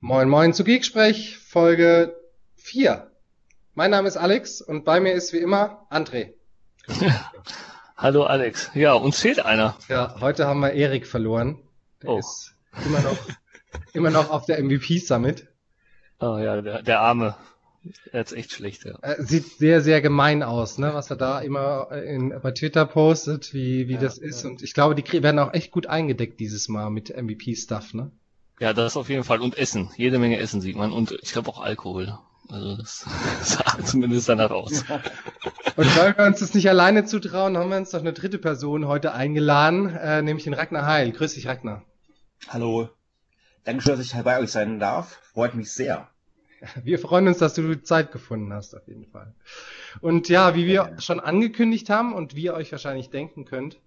Moin Moin zu Geeksprech, Folge 4. Mein Name ist Alex und bei mir ist wie immer André. Hallo Alex. Ja, uns fehlt einer. Ja, heute haben wir Erik verloren. Der Oh. ist immer noch, immer noch auf der MVP Summit. Oh ja, der, der Arme. Er hat's echt schlecht, ja. Äh, Sieht sehr, sehr gemein aus, ne? was er da immer in, bei Twitter postet, wie, wie das ist. Und ich glaube, die werden auch echt gut eingedeckt dieses Mal mit MVP-Stuff. Ne? Ja, das auf jeden Fall. Und Essen. Jede Menge Essen sieht man. Und ich glaube auch Alkohol. Also das sah zumindest danach aus. Und weil wir uns das nicht alleine zutrauen, haben wir uns noch eine dritte Person heute eingeladen, äh, nämlich den Ragnar Heil. Grüß dich, Ragnar. Hallo. Dankeschön, dass ich bei euch sein darf. Freut mich sehr. Wir freuen uns, dass du Zeit gefunden hast, auf jeden Fall. Und ja, wie wir Ja. schon angekündigt haben und wie ihr euch wahrscheinlich denken könnt,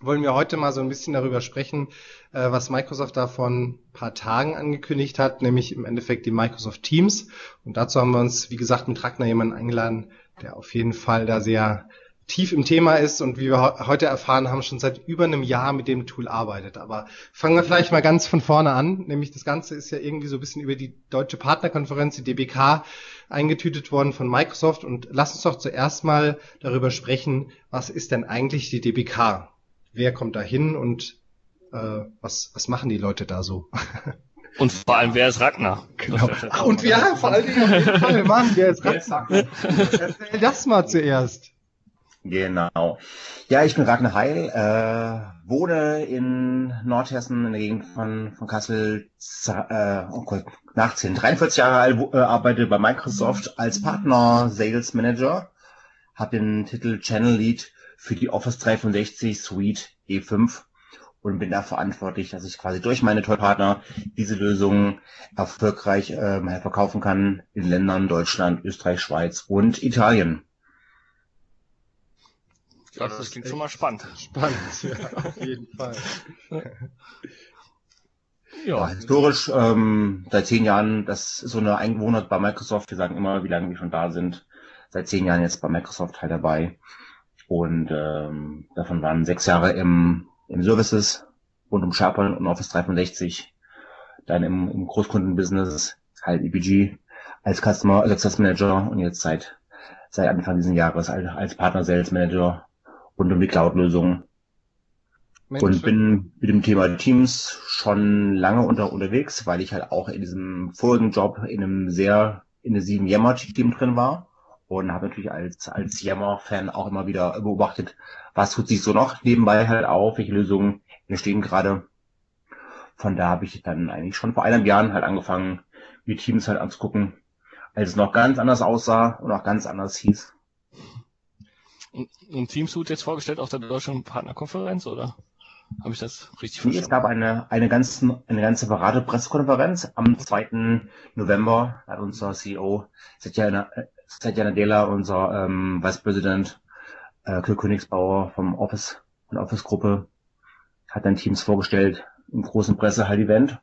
wollen wir heute mal so ein bisschen darüber sprechen, äh, was Microsoft da vor ein paar Tagen angekündigt hat, nämlich im Endeffekt die Microsoft Teams. Und dazu haben wir uns, wie gesagt, mit Ragnar jemanden eingeladen, der auf jeden Fall da sehr tief im Thema ist und wie wir heu- heute erfahren haben, schon seit über einem Jahr mit dem Tool arbeitet. Aber fangen wir vielleicht mal ganz von vorne an, nämlich das Ganze ist ja irgendwie so ein bisschen über die deutsche Partnerkonferenz, die DBK, eingetütet worden von Microsoft und lass uns doch zuerst mal darüber sprechen, was ist denn eigentlich die DBK? Wer kommt da hin und äh, was, was machen die Leute da so? Und vor allem, wer ist Ragnar? Genau. Ach, und wir, ja, vor allen Dingen auf jeden Fall, Mann, wer ist Ragnar? Erzähl das mal zuerst. Genau. Ja, ich bin Ragnar Heil, äh, wohne in Nordhessen in der Gegend von, von Kassel, äh, oh Gott, nach 10, 43 Jahre alt, wo- äh, arbeite bei Microsoft als Partner Sales Manager, habe den Titel Channel Lead für die Office 365 Suite E5 und bin da verantwortlich, dass ich quasi durch meine Tollpartner diese Lösung erfolgreich äh, verkaufen kann in Ländern Deutschland, Österreich, Schweiz und Italien. Ja, das klingt schon mal spannend. Spannend, ja, auf jeden Fall. Ja, Ja, historisch ähm, seit zehn Jahren, das ist so eine Eingewohnheit bei Microsoft. Wir sagen immer, wie lange wir schon da sind. Seit zehn Jahren jetzt bei Microsoft halt dabei. Und ähm, davon waren sechs Jahre im, im Services rund um SharePoint und Office 365. Dann im, im Großkundenbusiness halt EPG als Customer Success Manager. Und jetzt seit seit Anfang dieses Jahres als, als Partner Sales Manager rund um die Cloud-Lösungen Mensch, und bin mit dem Thema Teams schon lange unter, unterwegs, weil ich halt auch in diesem vorigen Job in einem sehr intensiven Yammer-Team drin war und habe natürlich als, als Yammer-Fan auch immer wieder beobachtet, was tut sich so noch nebenbei halt auf, welche Lösungen entstehen gerade. Von da habe ich dann eigentlich schon vor eineinhalb Jahren halt angefangen, die Teams halt anzugucken, als es noch ganz anders aussah und auch ganz anders hieß. und, und Teamsuit jetzt vorgestellt auf der Deutschen Partnerkonferenz, oder? Habe ich das richtig Nee, es verstanden? gab eine, eine ganz, eine ganz separate Pressekonferenz. Am 2. November hat unser CEO Satya, Satya Nadella, unser ähm, Vice President äh, Kirk Königsbauer vom Office, von der Office-Gruppe, hat dann Teams vorgestellt im großen Presse-Halt-Event.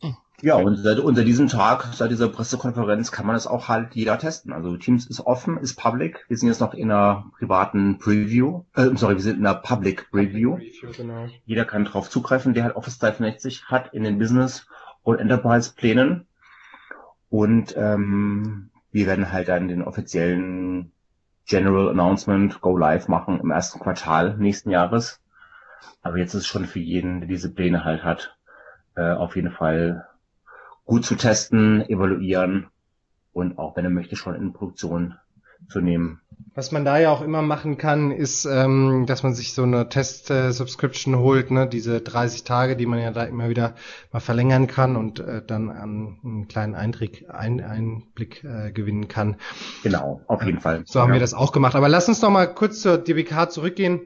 Hm. Ja, und seit, unter diesem Tag, seit dieser Pressekonferenz, kann man es auch halt jeder testen. Also Teams ist offen, ist public. Wir sind jetzt noch in einer privaten Preview. Äh, sorry, wir sind in einer Public Review. Review, genau. Jeder kann drauf zugreifen, der halt Office 365 hat in den Business- und Enterprise-Plänen. Und ähm, wir werden halt dann den offiziellen General Announcement Go Live machen im ersten Quartal nächsten Jahres. Aber jetzt ist schon für jeden, der diese Pläne halt hat, äh, auf jeden Fall gut zu testen, evaluieren und auch wenn er möchte schon in Produktion zu nehmen. Was man da ja auch immer machen kann, ist, ähm, dass man sich so eine Test-Subscription holt, ne? diese 30 Tage, die man ja da immer wieder mal verlängern kann und äh, dann an einen kleinen Eintrick, ein, Einblick äh, gewinnen kann. Genau, auf jeden Fall. So haben Ja. wir das auch gemacht. Aber lass uns noch mal kurz zur DBK zurückgehen.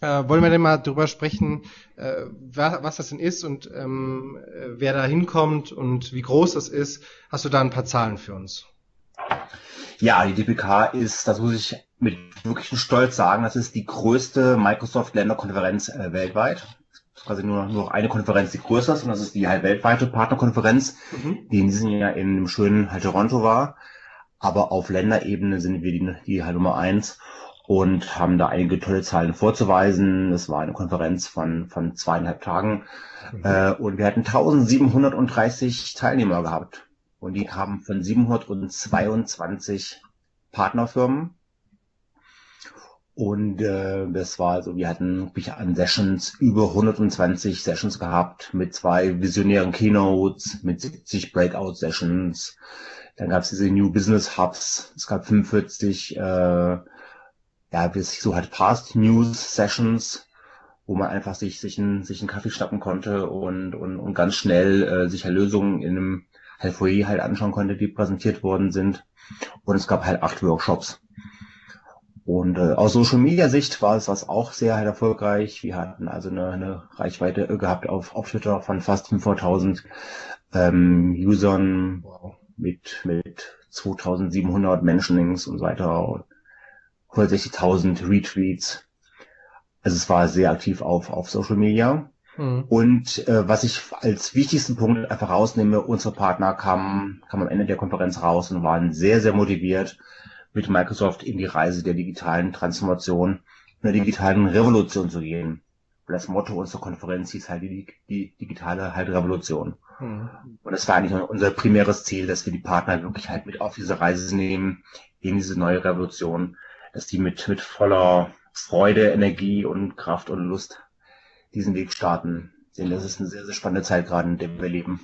Äh, wollen wir denn mal drüber sprechen, äh, wa- was das denn ist und ähm, äh, wer da hinkommt und wie groß das ist? Hast du da ein paar Zahlen für uns? Ja, die DPK ist, das muss ich mit wirklichem Stolz sagen, das ist die größte Microsoft-Länderkonferenz äh, weltweit. Das ist quasi nur, nur noch eine Konferenz, die größer ist, und das ist die halt weltweite Partnerkonferenz, die in diesem Jahr in dem schönen halt Toronto war. Aber auf Länderebene sind wir die, die halt Nummer eins. und haben da einige tolle Zahlen vorzuweisen. Es war eine Konferenz von, von zweieinhalb Tagen mhm. äh, und wir hatten 1730 Teilnehmer gehabt und die kamen von 722 Partnerfirmen. Und äh, das war so, wir hatten wirklich an Sessions über 120 Sessions gehabt mit zwei visionären Keynotes, mit 70 Breakout-Sessions. Dann gab es diese New Business Hubs. Es gab 45 äh, ja, wie es sich so halt Past News Sessions, wo man einfach sich, sich, einen, sich einen Kaffee schnappen konnte und, und, und ganz schnell äh, sich Lösungen in einem halt Foyer halt anschauen konnte, die präsentiert worden sind. Und es gab halt acht Workshops. Und äh, aus Social Media Sicht war es das auch sehr halt erfolgreich. Wir hatten also eine, eine Reichweite gehabt auf, auf Twitter von fast 500.000 ähm, Usern mit, mit 2700 Mentionings und so weiter. 160.000 Retweets. Also es war sehr aktiv auf, auf Social Media. Mhm. Und äh, was ich als wichtigsten Punkt einfach rausnehme, unsere Partner kamen, kamen am Ende der Konferenz raus und waren sehr, sehr motiviert, mit Microsoft in die Reise der digitalen Transformation, der digitalen Revolution zu gehen. Und das Motto unserer Konferenz hieß halt die, die digitale halt Revolution. Mhm. Und das war eigentlich unser primäres Ziel, dass wir die Partner wirklich halt mit auf diese Reise nehmen, in diese neue Revolution, dass die mit, mit voller Freude, Energie und Kraft und Lust diesen Weg starten. Denn das ist eine sehr, sehr spannende Zeit gerade, in der wir leben.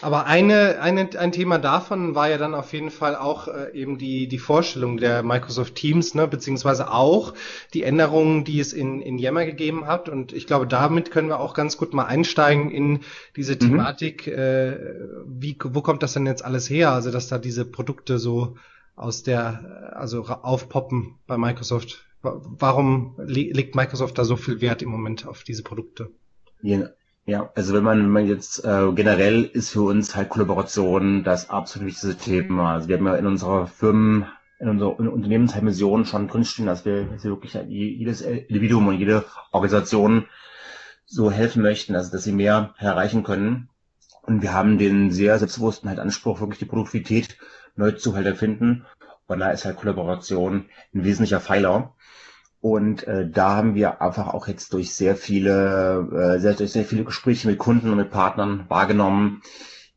Aber eine, eine, ein Thema davon war ja dann auf jeden Fall auch äh, eben die, die Vorstellung der Microsoft Teams, ne, beziehungsweise auch die Änderungen, die es in, in Yammer gegeben hat. Und ich glaube, damit können wir auch ganz gut mal einsteigen in diese mhm. Thematik. Mhm. Äh, wie, wo kommt das denn jetzt alles her? Also, dass da diese Produkte so aus der, also aufpoppen bei Microsoft. Warum legt Microsoft da so viel Wert im Moment auf diese Produkte? Ja, also wenn man, wenn man jetzt äh, generell ist für uns halt Kollaboration das absolut wichtigste Thema. Also wir haben ja in unserer Firmen, in unserer Unternehmensmission schon drinstehen, dass wir, dass wir wirklich jedes Individuum und jede Organisation so helfen möchten, also dass sie mehr erreichen können. Und wir haben den sehr selbstbewussten halt Anspruch, wirklich die Produktivität neu zu halt erfinden. Und da ist halt Kollaboration ein wesentlicher Pfeiler. Und äh, da haben wir einfach auch jetzt durch sehr viele, äh, sehr, durch sehr viele Gespräche mit Kunden und mit Partnern wahrgenommen,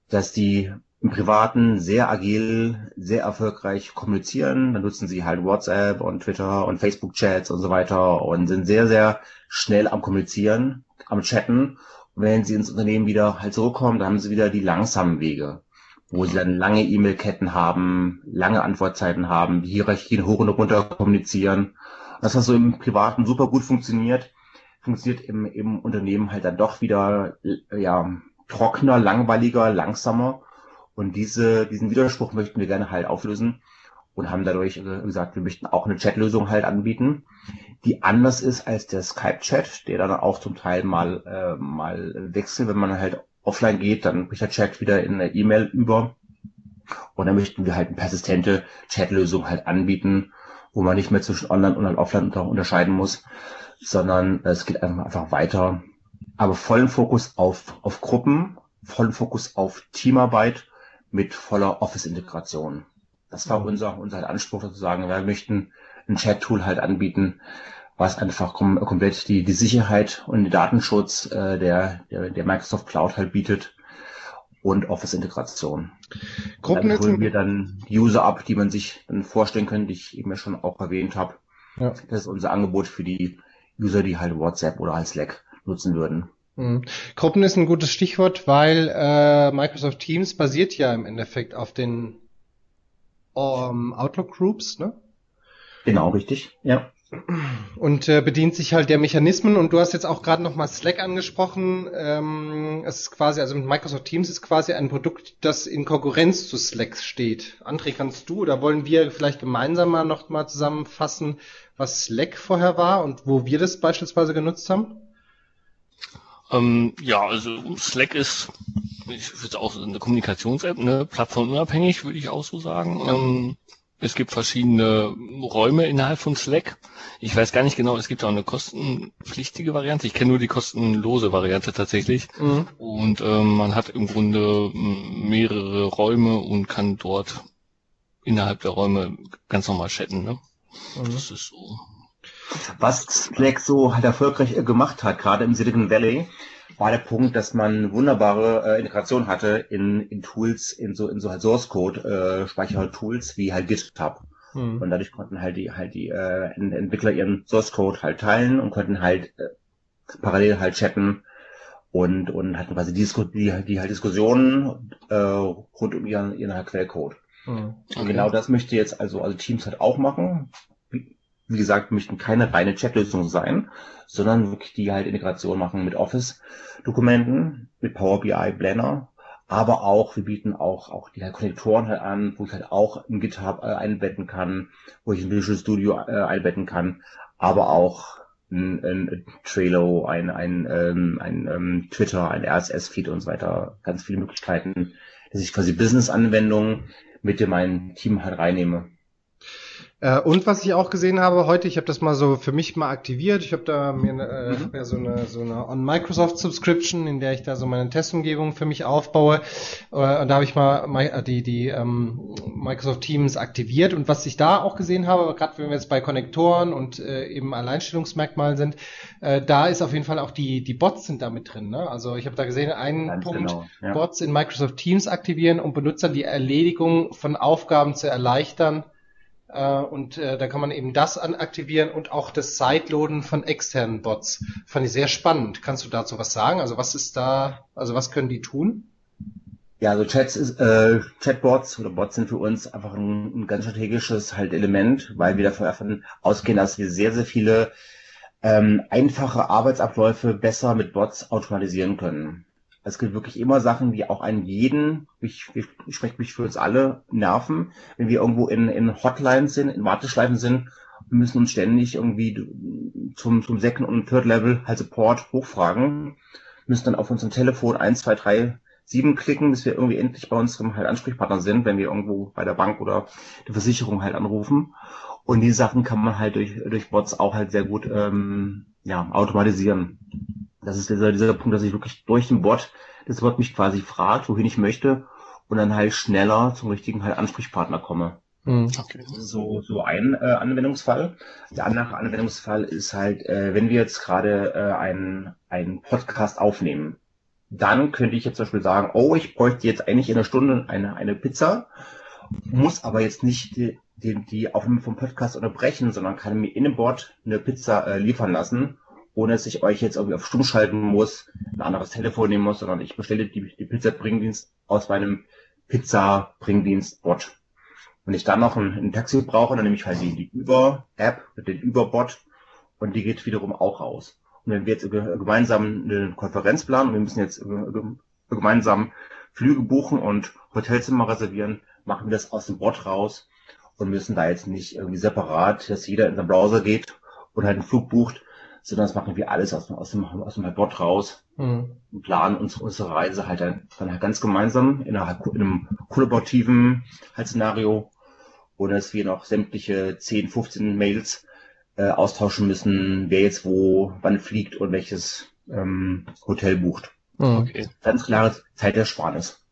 dass die im Privaten sehr agil, sehr erfolgreich kommunizieren. Dann nutzen sie halt WhatsApp und Twitter und Facebook-Chats und so weiter und sind sehr, sehr schnell am Kommunizieren, am Chatten. Und wenn sie ins Unternehmen wieder halt zurückkommen, dann haben sie wieder die langsamen Wege wo sie dann lange E-Mail-Ketten haben, lange Antwortzeiten haben, die Hierarchien hoch und runter kommunizieren. Das, was so im Privaten super gut funktioniert, funktioniert im, im Unternehmen halt dann doch wieder ja, trockener, langweiliger, langsamer. Und diese, diesen Widerspruch möchten wir gerne halt auflösen und haben dadurch äh, gesagt, wir möchten auch eine Chatlösung halt anbieten, die anders ist als der Skype-Chat, der dann auch zum Teil mal, äh, mal wechselt, wenn man halt offline geht, dann bricht der Chat wieder in eine E-Mail über. Und dann möchten wir halt eine persistente Chatlösung halt anbieten, wo man nicht mehr zwischen Online und Offline unterscheiden muss, sondern es geht einfach, einfach weiter. Aber vollen Fokus auf, auf Gruppen, vollen Fokus auf Teamarbeit mit voller Office-Integration. Das war unser, unser Anspruch sozusagen. Wir möchten ein Chat-Tool halt anbieten, was einfach kom komplett die, die Sicherheit und den Datenschutz äh, der, der, der Microsoft Cloud halt bietet und Office-Integration. Gruppen dann holen wir dann User ab, die man sich dann vorstellen könnte, die ich eben ja schon auch erwähnt habe. Ja. Das ist unser Angebot für die User, die halt WhatsApp oder halt Slack nutzen würden. Mhm. Gruppen ist ein gutes Stichwort, weil äh, Microsoft Teams basiert ja im Endeffekt auf den um, ähm, Outlook Groups, ne? Genau, richtig, ja und äh, bedient sich halt der Mechanismen. Und du hast jetzt auch gerade nochmal Slack angesprochen. Ähm, es ist quasi, also mit Microsoft Teams ist quasi ein Produkt, das in Konkurrenz zu Slack steht. André, kannst du oder wollen wir vielleicht gemeinsam mal noch mal zusammenfassen, was Slack vorher war und wo wir das beispielsweise genutzt haben? Ähm, ja, also Slack ist, ich würde auch eine Kommunikations-App, ne, plattformunabhängig, würde ich auch so sagen. Ja. Ähm, es gibt verschiedene Räume innerhalb von Slack. Ich weiß gar nicht genau, es gibt auch eine kostenpflichtige Variante. Ich kenne nur die kostenlose Variante tatsächlich. Mhm. Und ähm, man hat im Grunde mehrere Räume und kann dort innerhalb der Räume ganz normal chatten. Ne? Mhm. Das ist so Was Slack so halt erfolgreich äh, gemacht hat, gerade im Silicon Valley, war der Punkt, dass man wunderbare äh, Integration hatte in, in Tools, in so, in so halt Source Code, äh, Speichertools wie halt GitHub. Hm. Und dadurch konnten halt die, halt die äh, Entwickler ihren Source Code halt teilen und konnten halt äh, parallel halt chatten und, und hatten quasi die, die, die halt Diskussionen äh, rund um ihren, ihren halt Quellcode. Hm. Okay. Und genau das möchte jetzt also, also Teams halt auch machen. Wie, gesagt, möchten keine reine Chatlösung sein, sondern wirklich die halt Integration machen mit Office-Dokumenten, mit Power BI, Blender, aber auch, wir bieten auch, auch die halt Konnektoren halt an, wo ich halt auch ein GitHub äh, einbetten kann, wo ich ein Visual Studio äh, einbetten kann, aber auch ein, ein Trello, ein, ein, ähm, ein ähm, Twitter, ein RSS-Feed und so weiter. Ganz viele Möglichkeiten, dass ich quasi Business-Anwendungen mit in mein Team halt reinnehme. Äh, und was ich auch gesehen habe heute, ich habe das mal so für mich mal aktiviert. Ich habe da mir äh, mhm. ja so eine so eine On Microsoft Subscription, in der ich da so meine Testumgebung für mich aufbaue. Äh, und da habe ich mal äh, die die ähm, Microsoft Teams aktiviert. Und was ich da auch gesehen habe, gerade wenn wir jetzt bei Konnektoren und äh, eben Alleinstellungsmerkmalen sind, äh, da ist auf jeden Fall auch die die Bots sind da mit drin. Ne? Also ich habe da gesehen, einen Ganz Punkt genau, ja. Bots in Microsoft Teams aktivieren, um Benutzern die Erledigung von Aufgaben zu erleichtern und äh, da kann man eben das aktivieren und auch das Sideloaden von externen Bots. Fand ich sehr spannend. Kannst du dazu was sagen? Also was ist da, also was können die tun? Ja, also Chats ist, äh, Chatbots oder Bots sind für uns einfach ein, ein ganz strategisches halt Element, weil wir davon ausgehen, dass wir sehr, sehr viele ähm, einfache Arbeitsabläufe besser mit Bots automatisieren können. Es gibt wirklich immer Sachen, die auch einen jeden, ich, ich, spreche mich für uns alle, nerven. Wenn wir irgendwo in, in Hotlines sind, in Warteschleifen sind, wir müssen uns ständig irgendwie zum, zum Second- und Third-Level halt Support hochfragen, müssen dann auf unserem Telefon 1, 2, 3, 7 klicken, bis wir irgendwie endlich bei unserem halt Ansprechpartner sind, wenn wir irgendwo bei der Bank oder der Versicherung halt anrufen. Und die Sachen kann man halt durch, durch Bots auch halt sehr gut ähm, ja, automatisieren. Das ist dieser, dieser Punkt, dass ich wirklich durch den Bot, das Bot mich quasi fragt, wohin ich möchte und dann halt schneller zum richtigen halt Ansprechpartner komme. Hm. Okay. So, so ein äh, Anwendungsfall. Der andere Anwendungsfall ist halt, äh, wenn wir jetzt gerade äh, einen, einen Podcast aufnehmen, dann könnte ich jetzt zum Beispiel sagen, oh, ich bräuchte jetzt eigentlich in einer Stunde eine, eine Pizza, muss aber jetzt nicht die, die, die Aufnahme vom Podcast unterbrechen, sondern kann mir in dem Bot eine Pizza äh, liefern lassen ohne dass ich euch jetzt irgendwie auf Stumm schalten muss, ein anderes Telefon nehmen muss, sondern ich bestelle die, die Pizza-Bringdienst aus meinem Pizza-Bringdienst-Bot. Wenn ich dann noch ein, ein, Taxi brauche, dann nehme ich halt die, die Uber-App mit dem Uber-Bot und die geht wiederum auch raus. Und wenn wir jetzt gemeinsam eine Konferenz planen und wir müssen jetzt gemeinsam Flüge buchen und Hotelzimmer reservieren, machen wir das aus dem Bot raus und müssen da jetzt nicht irgendwie separat, dass jeder in seinen Browser geht und halt einen Flug bucht, sondern das machen wir alles aus, aus dem, aus dem Bot raus mhm. und planen uns, unsere Reise halt dann, dann halt ganz gemeinsam in, einer, in einem kollaborativen halt Szenario, ohne dass wir noch sämtliche 10, 15 Mails äh, austauschen müssen, wer jetzt wo, wann fliegt und welches ähm, Hotel bucht. Mhm. Okay. Ganz klares Zeitersparnis.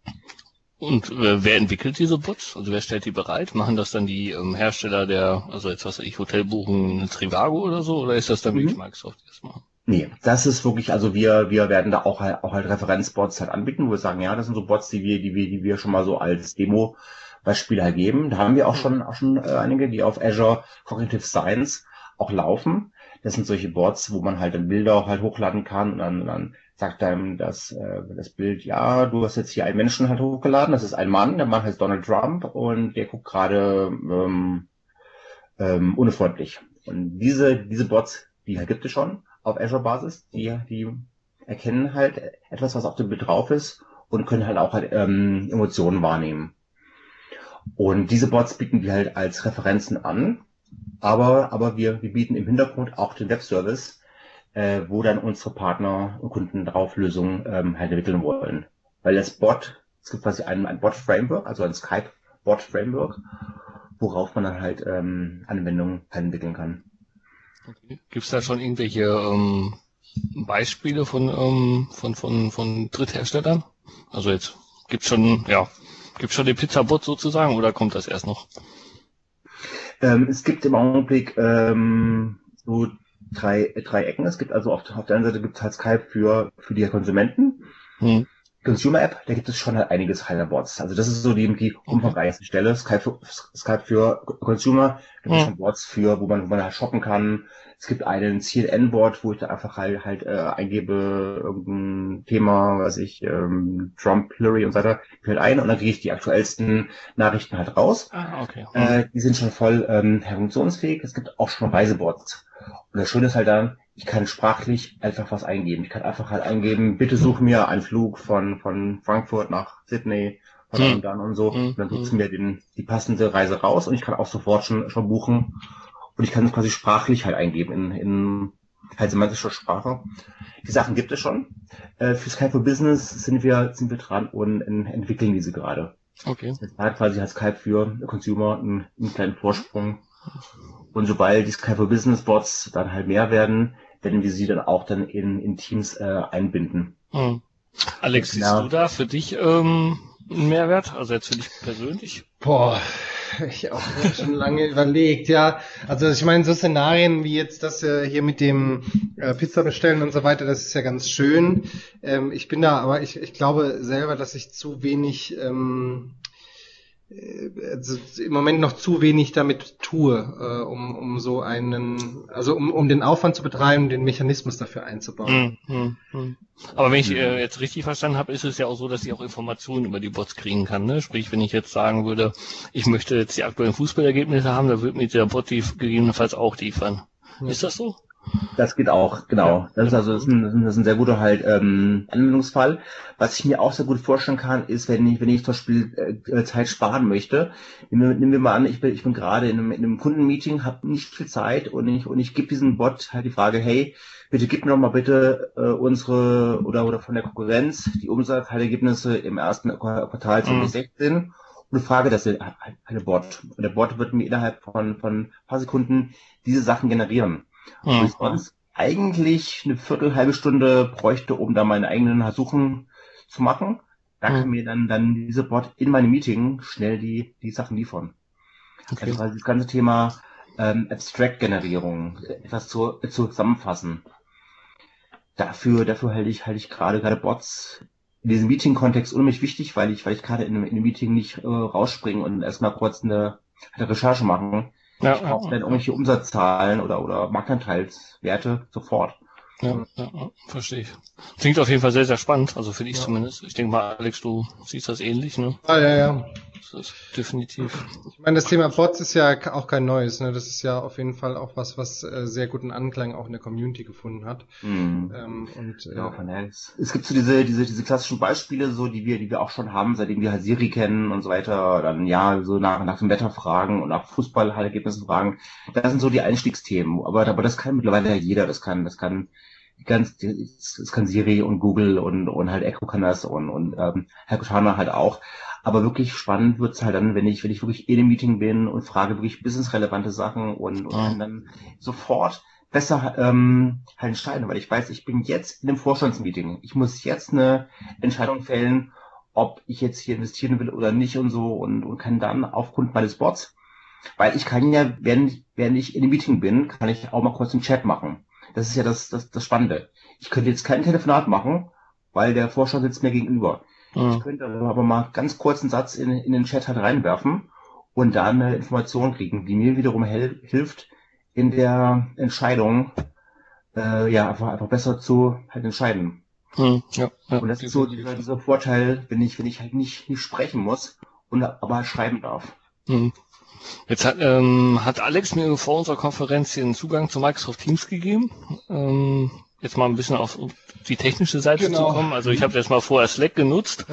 Und äh, wer entwickelt diese Bots? Also wer stellt die bereit? Machen das dann die ähm, Hersteller der, also jetzt was ich, Hotelbuchen, Trivago oder so? Oder ist das dann mhm. wirklich Microsoft, machen? Nee, das ist wirklich, also wir, wir werden da auch halt, auch halt Referenzbots halt anbieten, wo wir sagen, ja, das sind so Bots, die wir, die wir, die wir schon mal so als Demo Beispiele halt geben. Da haben wir auch schon, auch schon äh, einige, die auf Azure Cognitive Science auch laufen. Das sind solche Bots, wo man halt dann Bilder halt hochladen kann und dann, dann sagt einem das, äh, das Bild, ja, du hast jetzt hier einen Menschen halt hochgeladen, das ist ein Mann, der Mann heißt Donald Trump und der guckt gerade ähm, ähm, unfreundlich. Und diese, diese Bots, die halt gibt es schon auf Azure-Basis, die, die erkennen halt etwas, was auf dem Bild drauf ist und können halt auch halt ähm, Emotionen wahrnehmen. Und diese Bots bieten wir halt als Referenzen an, aber, aber wir, wir bieten im Hintergrund auch den Webservice, äh, wo dann unsere Partner und Kunden darauf Lösungen ähm, halt entwickeln wollen. Weil das Bot, es gibt quasi ein, ein Bot-Framework, also ein Skype-Bot-Framework, worauf man dann halt ähm, Anwendungen halt entwickeln kann. Okay. Gibt es da schon irgendwelche ähm, Beispiele von, ähm, von, von, von Drittherstellern? Also jetzt gibt's schon, ja, gibt's schon den Pizzabot sozusagen oder kommt das erst noch? Ähm, es gibt im Augenblick ähm, so drei, drei Ecken. Es gibt also auf, auf der einen Seite gibt es halt Skype für, für die Konsumenten. Hm. Consumer App, da gibt es schon halt einiges Bots. Also das ist so die, die umfangreichste Stelle. Skype für, Skype für Consumer, gibt es mhm. schon Bots für, wo man, wo man halt shoppen kann. Es gibt einen CNN-Bot, wo ich da einfach halt, halt äh, eingebe, irgendein Thema, was ich, ähm, Trump, Hillary und so weiter, halt ein und dann kriege ich die aktuellsten Nachrichten halt raus. Ah, okay. Mhm. Äh, die sind schon voll ähm, funktionsfähig. Es gibt auch schon Reisebots. Und das Schöne ist halt dann, ich kann sprachlich einfach was eingeben. Ich kann einfach halt eingeben, bitte such mir einen Flug von, von Frankfurt nach Sydney von hm. dann und so. Und dann sucht hm. mir den, die passende Reise raus und ich kann auch sofort schon, schon buchen. Und ich kann es quasi sprachlich halt eingeben in, in halt semantischer Sprache. Die Sachen gibt es schon. Äh, für Skype for Business sind wir, sind wir dran und entwickeln diese gerade. Okay. Das hat quasi hat Skype für Consumer einen, einen kleinen Vorsprung. Und sobald die Skype for Business Bots dann halt mehr werden, werden wir sie dann auch dann in, in Teams äh, einbinden. Hm. Alex, siehst ja. du da für dich ähm, einen Mehrwert? Also jetzt für dich persönlich? Boah, ich auch schon lange überlegt, ja. Also ich meine, so Szenarien wie jetzt das äh, hier mit dem äh, Pizza bestellen und so weiter, das ist ja ganz schön. Ähm, ich bin da, aber ich, ich glaube selber, dass ich zu wenig ähm, äh, also im Moment noch zu wenig damit tue, äh, um, um so einen, also um, um den Aufwand zu betreiben, den Mechanismus dafür einzubauen. Hm, hm, hm. Aber wenn ich äh, jetzt richtig verstanden habe, ist es ja auch so, dass ich auch Informationen über die Bots kriegen kann. Ne? Sprich, wenn ich jetzt sagen würde, ich möchte jetzt die aktuellen Fußballergebnisse haben, dann würde mir der Bot die gegebenenfalls auch liefern. Ja. Ist das so? Das geht auch, genau. Das ist also das ist ein, das ist ein sehr guter halt ähm, Anwendungsfall. Was ich mir auch sehr gut vorstellen kann, ist, wenn ich, wenn ich zum Beispiel äh, Zeit sparen möchte, nehmen wir, nehmen wir mal an, ich bin, ich bin gerade in einem, in einem Kundenmeeting, habe nicht viel Zeit und ich und ich gebe diesem Bot halt die Frage, hey, bitte gib mir doch mal bitte äh, unsere oder oder von der Konkurrenz die Umsatzergebnisse im ersten Quartal 2016 mhm. und frage das halt, halt Bot. Und der Bot wird mir innerhalb von von ein paar Sekunden diese Sachen generieren. Mhm. ich sonst eigentlich eine Viertel, halbe Stunde bräuchte, um da meine eigenen Suchen zu machen. Da mhm. kann mir dann, dann diese Bot in meinem Meeting schnell die, die Sachen liefern. Okay. Also das ganze Thema ähm, Abstract-Generierung, etwas zu, zu zusammenfassen. Dafür, dafür halte ich, halte ich gerade, gerade Bots in diesem Meeting-Kontext unheimlich wichtig, weil ich, weil ich gerade in einem, in einem Meeting nicht äh, rausspringen und erstmal kurz eine, eine Recherche machen ja, ich brauche ja, dann irgendwelche Umsatzzahlen oder, oder Marktanteilswerte sofort. Ja, ja, verstehe ich. Klingt auf jeden Fall sehr, sehr spannend, also finde ich ja. zumindest. Ich denke mal, Alex, du siehst das ähnlich, ne? Ah, ja, ja. Das ist definitiv. Ich meine, das Thema Bots ist ja auch kein neues, ne? Das ist ja auf jeden Fall auch was, was äh, sehr guten Anklang auch in der Community gefunden hat. Mhm. Ähm, und, äh, ja, es gibt so diese, diese, diese klassischen Beispiele, so, die wir, die wir auch schon haben, seitdem wir halt Siri kennen und so weiter, dann ja, so nach, nach dem Wetter fragen und nach Fußballergebnissen fragen. Das sind so die Einstiegsthemen. Aber, aber das kann mittlerweile ja jeder, das kann, das kann ganz, das kann Siri und Google und, und halt Echo kann das und, und ähm, Herr Cortana halt auch. Aber wirklich spannend wird's halt dann, wenn ich, wenn ich wirklich in einem Meeting bin und frage wirklich businessrelevante Sachen und, und ja. dann sofort besser ähm, halt entscheiden, weil ich weiß, ich bin jetzt in einem Vorstandsmeeting. Ich muss jetzt eine Entscheidung fällen, ob ich jetzt hier investieren will oder nicht und so und, und kann dann aufgrund meines Bots, weil ich kann ja, während, während ich in dem Meeting bin, kann ich auch mal kurz einen Chat machen. Das ist ja das, das, das Spannende. Ich könnte jetzt kein Telefonat machen, weil der Vorstand sitzt mir gegenüber. Mhm. Ich könnte aber mal ganz kurz einen Satz in, in den Chat halt reinwerfen und da eine Information kriegen, die mir wiederum hilft, in der Entscheidung äh, ja einfach, einfach besser zu halt entscheiden. Mhm. Ja, ja, und das ist so dieser, dieser Vorteil, wenn ich, wenn ich halt nicht, nicht sprechen muss und aber halt schreiben darf. Mhm. Jetzt hat, ähm, hat Alex mir vor unserer Konferenz den Zugang zu Microsoft Teams gegeben. Ähm, jetzt mal ein bisschen auf die technische Seite genau. zu kommen. Also ich habe jetzt mal vorher Slack genutzt.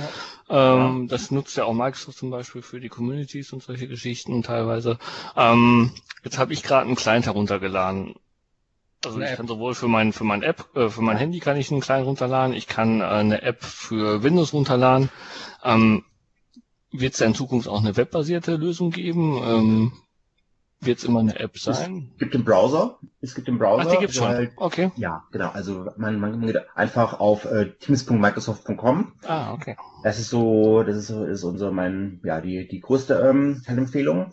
Ja. Ähm, das nutzt ja auch Microsoft zum Beispiel für die Communities und solche Geschichten teilweise. Ähm, jetzt habe ich gerade einen Client heruntergeladen. Also ich kann sowohl für mein für mein App, äh, für mein Handy kann ich einen Client runterladen, ich kann äh, eine App für Windows runterladen. Ähm, wird es in Zukunft auch eine webbasierte Lösung geben? Ähm, wird es immer eine App sein? Es gibt den Browser. Es gibt den Browser. Ach, die gibt's schon. Halt, okay. Ja, genau. Also man, man geht einfach auf äh, teams.microsoft.com. Ah, okay. Das ist so, das ist so, ist unser mein, ja, die die größte ähm, Empfehlung.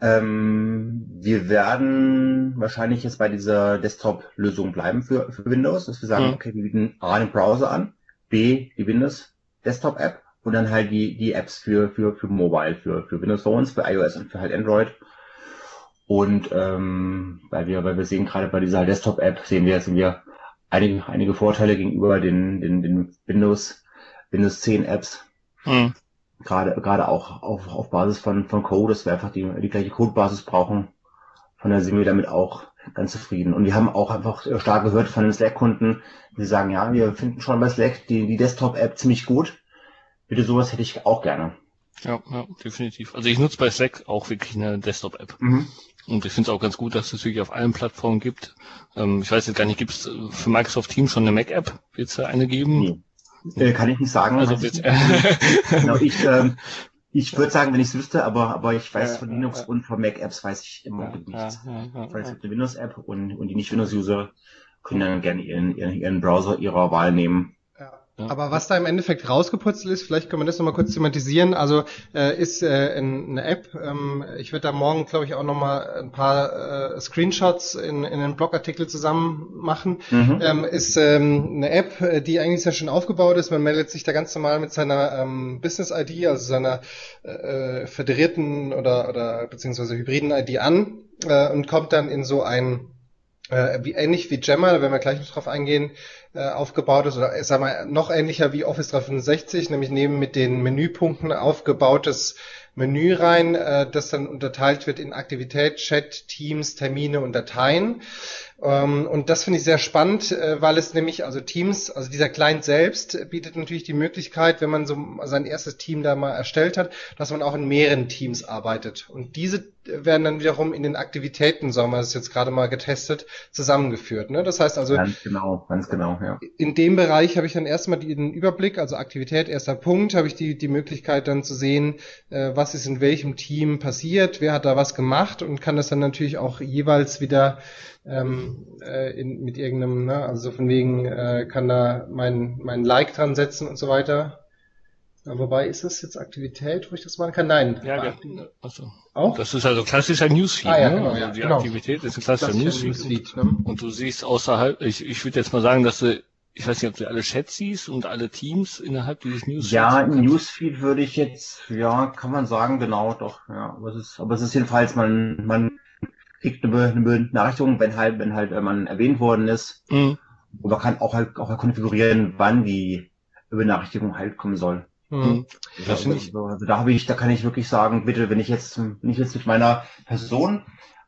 Ähm, wir werden wahrscheinlich jetzt bei dieser Desktop-Lösung bleiben für, für Windows, dass wir sagen, Mhm. okay, wir bieten A den Browser an, B die Windows Desktop-App und dann halt die, die Apps für, für, für Mobile, für, für Windows Phones, für iOS und für halt Android. Und ähm, weil wir, weil wir sehen gerade bei dieser Desktop-App sehen wir, sehen wir einige, einige Vorteile gegenüber den, den, den Windows, Windows 10 Apps. Hm. Gerade, gerade auch auf, auf Basis von, von Code, dass wir einfach die, die gleiche Codebasis brauchen. Von der sind wir damit auch ganz zufrieden. Und wir haben auch einfach stark gehört von den Slack-Kunden, die sagen, ja, wir finden schon bei Slack die, die Desktop-App ziemlich gut. Bitte sowas hätte ich auch gerne. Ja, ja, definitiv. Also ich nutze bei Slack auch wirklich eine Desktop-App. Und ich finde es auch ganz gut, dass es wirklich auf allen Plattformen gibt. Ähm, ich weiß jetzt gar nicht, gibt es für Microsoft Teams schon eine Mac-App? Wird es da eine geben? Nee. Äh, kann ich nicht sagen. Also ich genau, ich, ähm, ich würde sagen, wenn ich es wüsste, aber, aber ich weiß Ja, von Linux ja. und von Mac-Apps weiß ich im Moment ja, nichts. Ich weiß, es gibt eine Windows-App und, und die Nicht-Windows-User können dann gerne ihren, ihren, ihren Browser ihrer Wahl nehmen. Ja. Aber was da im Endeffekt rausgeputzelt ist, vielleicht können wir das nochmal kurz thematisieren, also äh, ist äh, in, eine App, ähm, ich werde da morgen, glaube ich, auch nochmal ein paar äh, Screenshots in, in einen Blogartikel zusammen machen, Mhm. ähm, ist ähm, eine App, äh, die eigentlich sehr schön aufgebaut ist. Man meldet sich da ganz normal mit seiner ähm, Business-ID, also seiner äh, föderierten oder, oder beziehungsweise hybriden ID an äh, und kommt dann in so ein äh, wie ähnlich wie Gemma, da werden wir gleich noch drauf eingehen, äh, aufgebaut ist, oder ich sag mal, noch ähnlicher wie Office 365, nämlich neben mit den Menüpunkten aufgebautes Menü rein, äh, das dann unterteilt wird in Aktivität, Chat, Teams, Termine und Dateien. Ähm, und das finde ich sehr spannend, äh, weil es nämlich, also Teams, also dieser Client selbst äh, bietet natürlich die Möglichkeit, wenn man so sein erstes Team da mal erstellt hat, dass man auch in mehreren Teams arbeitet. Und diese äh, werden dann wiederum in den Aktivitäten, so haben wir jetzt gerade mal getestet, zusammengeführt. Ne? Das heißt also, ganz genau, ganz genau, ja. in dem Bereich habe ich dann erstmal den Überblick, also Aktivität, erster Punkt, habe ich die, die Möglichkeit dann zu sehen, äh, was ist in welchem Team passiert, wer hat da was gemacht und kann das dann natürlich auch jeweils wieder ähm, äh, in, mit irgendeinem, ne, also von wegen äh, kann da mein, mein Like dran setzen und so weiter. Ja, wobei ist das jetzt Aktivität, wo ich das machen kann? Nein. Ja, genau. Also, Auch? das ist also klassischer Newsfeed. Ah, ja, ne? genau, also ja, die genau. Aktivität ist ein klassischer Newsfeed. Newsfeed, ne? Und du siehst außerhalb, ich, ich würde jetzt mal sagen, dass du, ich weiß nicht, ob du alle Chats siehst und alle Teams innerhalb dieses Newsfeeds. Ja, im Newsfeed würde ich jetzt, ja, kann man sagen, genau, doch, ja. Aber es ist, aber es ist jedenfalls, man, man kriegt eine, eine Benachrichtigung, wenn halt, wenn halt, wenn man erwähnt worden ist. Mhm. Und man kann auch halt, auch halt konfigurieren, wann die Benachrichtigung halt kommen soll. Hm. Das Also, also, also da habe ich, da kann ich wirklich sagen, bitte, wenn ich jetzt, wenn ich jetzt mit meiner Person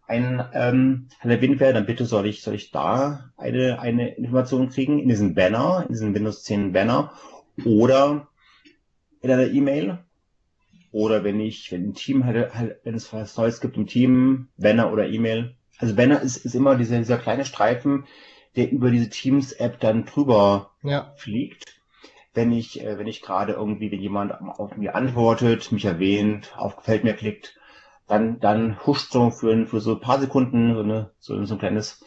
ein ähm, erwähnt werde, dann bitte soll ich, soll ich da eine, eine Information kriegen in diesem Banner, in diesem Windows 10 Banner oder in einer E-Mail. Oder wenn ich, wenn ein Team halt, halt, wenn es was Neues gibt im Team, Banner oder E-Mail. Also Banner ist, ist immer dieser, dieser kleine Streifen, der über diese Teams-App dann drüber Ja. fliegt. Wenn ich, äh, wenn ich gerade irgendwie, wenn jemand auf mir antwortet, mich erwähnt, auf Gefällt mir klickt, dann, dann huscht so für, für so ein paar Sekunden so, eine, so, so ein kleines,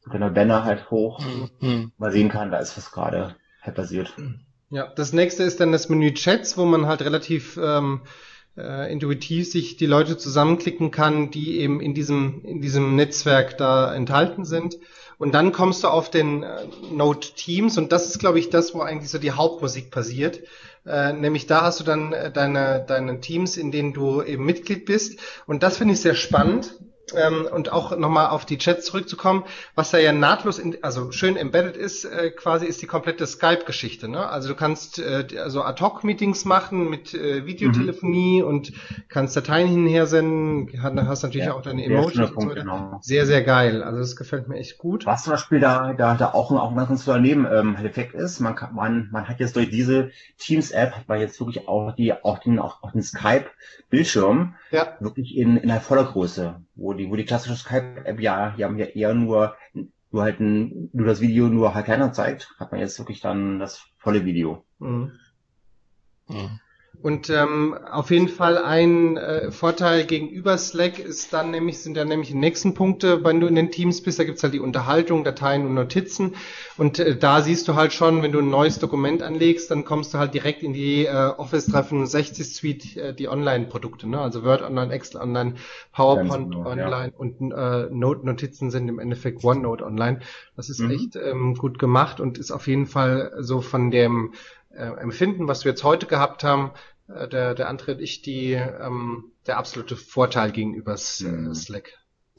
so ein kleiner Banner halt hoch, Mhm. mal sehen kann, da ist was gerade halt passiert. Ja, das nächste ist dann das Menü Chats, wo man halt relativ ähm, äh, intuitiv sich die Leute zusammenklicken kann, die eben in diesem in diesem Netzwerk da enthalten sind. Und dann kommst du auf den äh, Node Teams und das ist, glaube ich, das, wo eigentlich so die Hauptmusik passiert. Äh, nämlich da hast du dann äh, deine deine Teams, in denen du eben Mitglied bist. Und das finde ich sehr spannend. Ähm, und auch nochmal auf die Chats zurückzukommen, was da ja nahtlos, in, also schön embedded ist, äh, quasi ist die komplette Skype-Geschichte. Ne? Also du kannst äh, also Ad-Hoc-Meetings machen mit äh, Videotelefonie und kannst Dateien hin und her senden, hast natürlich auch deine Emojis und Punkt, genau. Sehr, sehr geil. Also das gefällt mir echt gut. Was zum Beispiel da, da, da auch, ein- auch ein ganz, ganz toller Nebeneffekt ist, man kann, man, man hat jetzt durch diese Teams-App, hat man jetzt wirklich auch die, auch den, auch, auch den Skype-Bildschirm Ja, wirklich in, in der Vollergröße, wo die, wo die klassische Skype-App ja, die haben ja eher nur, nur halt ein, nur das Video nur halt kleiner zeigt, hat man jetzt wirklich dann das volle Video. mhm. Mhm. Und ähm, auf jeden Fall ein äh, Vorteil gegenüber Slack ist dann nämlich, sind dann nämlich die nächsten Punkte, wenn du in den Teams bist, da gibt's halt die Unterhaltung, Dateien und Notizen. Und äh, da siehst du halt schon, wenn du ein neues Dokument anlegst, dann kommst du halt direkt in die äh, Office 365 Suite, äh, die Online-Produkte, ne? Also Word Online, Excel Online, PowerPoint genau, Online ja. und äh, Note-Notizen sind im Endeffekt OneNote Online. Das ist mhm. echt ähm, gut gemacht und ist auf jeden Fall so von dem äh, Empfinden, was wir jetzt heute gehabt haben, äh, der, der Antritt ich die, ähm, der absolute Vorteil gegenüber mhm. Slack.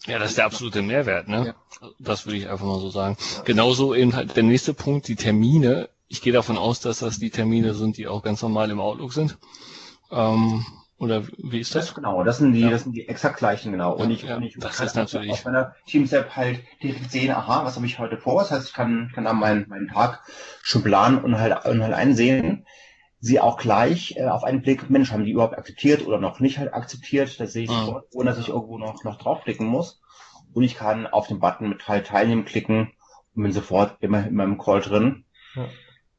Ja, das ist der absolute Mehrwert, ne? Ja. Das würde ich einfach mal so sagen. Genauso eben halt der nächste Punkt, die Termine. Ich gehe davon aus, dass das die Termine sind, die auch ganz normal im Outlook sind. Ähm, oder wie ist das? das? Genau, das sind die, ja. das sind die exakt gleichen, genau. Und ich, ja, und ich das kann ist natürlich auf meiner Teams-App halt direkt sehen, aha, was habe ich heute vor? Das heißt, ich kann, kann dann meinen, meinen Tag schon planen und halt, und halt einsehen sie auch gleich äh, auf einen Blick, Mensch, haben die überhaupt akzeptiert oder noch nicht halt akzeptiert, das sehe ich mhm. sofort, ohne dass ich irgendwo noch, noch draufklicken muss. Und ich kann auf den Button mit Teil teilnehmen klicken und bin sofort immer in meinem Call drin. Ja.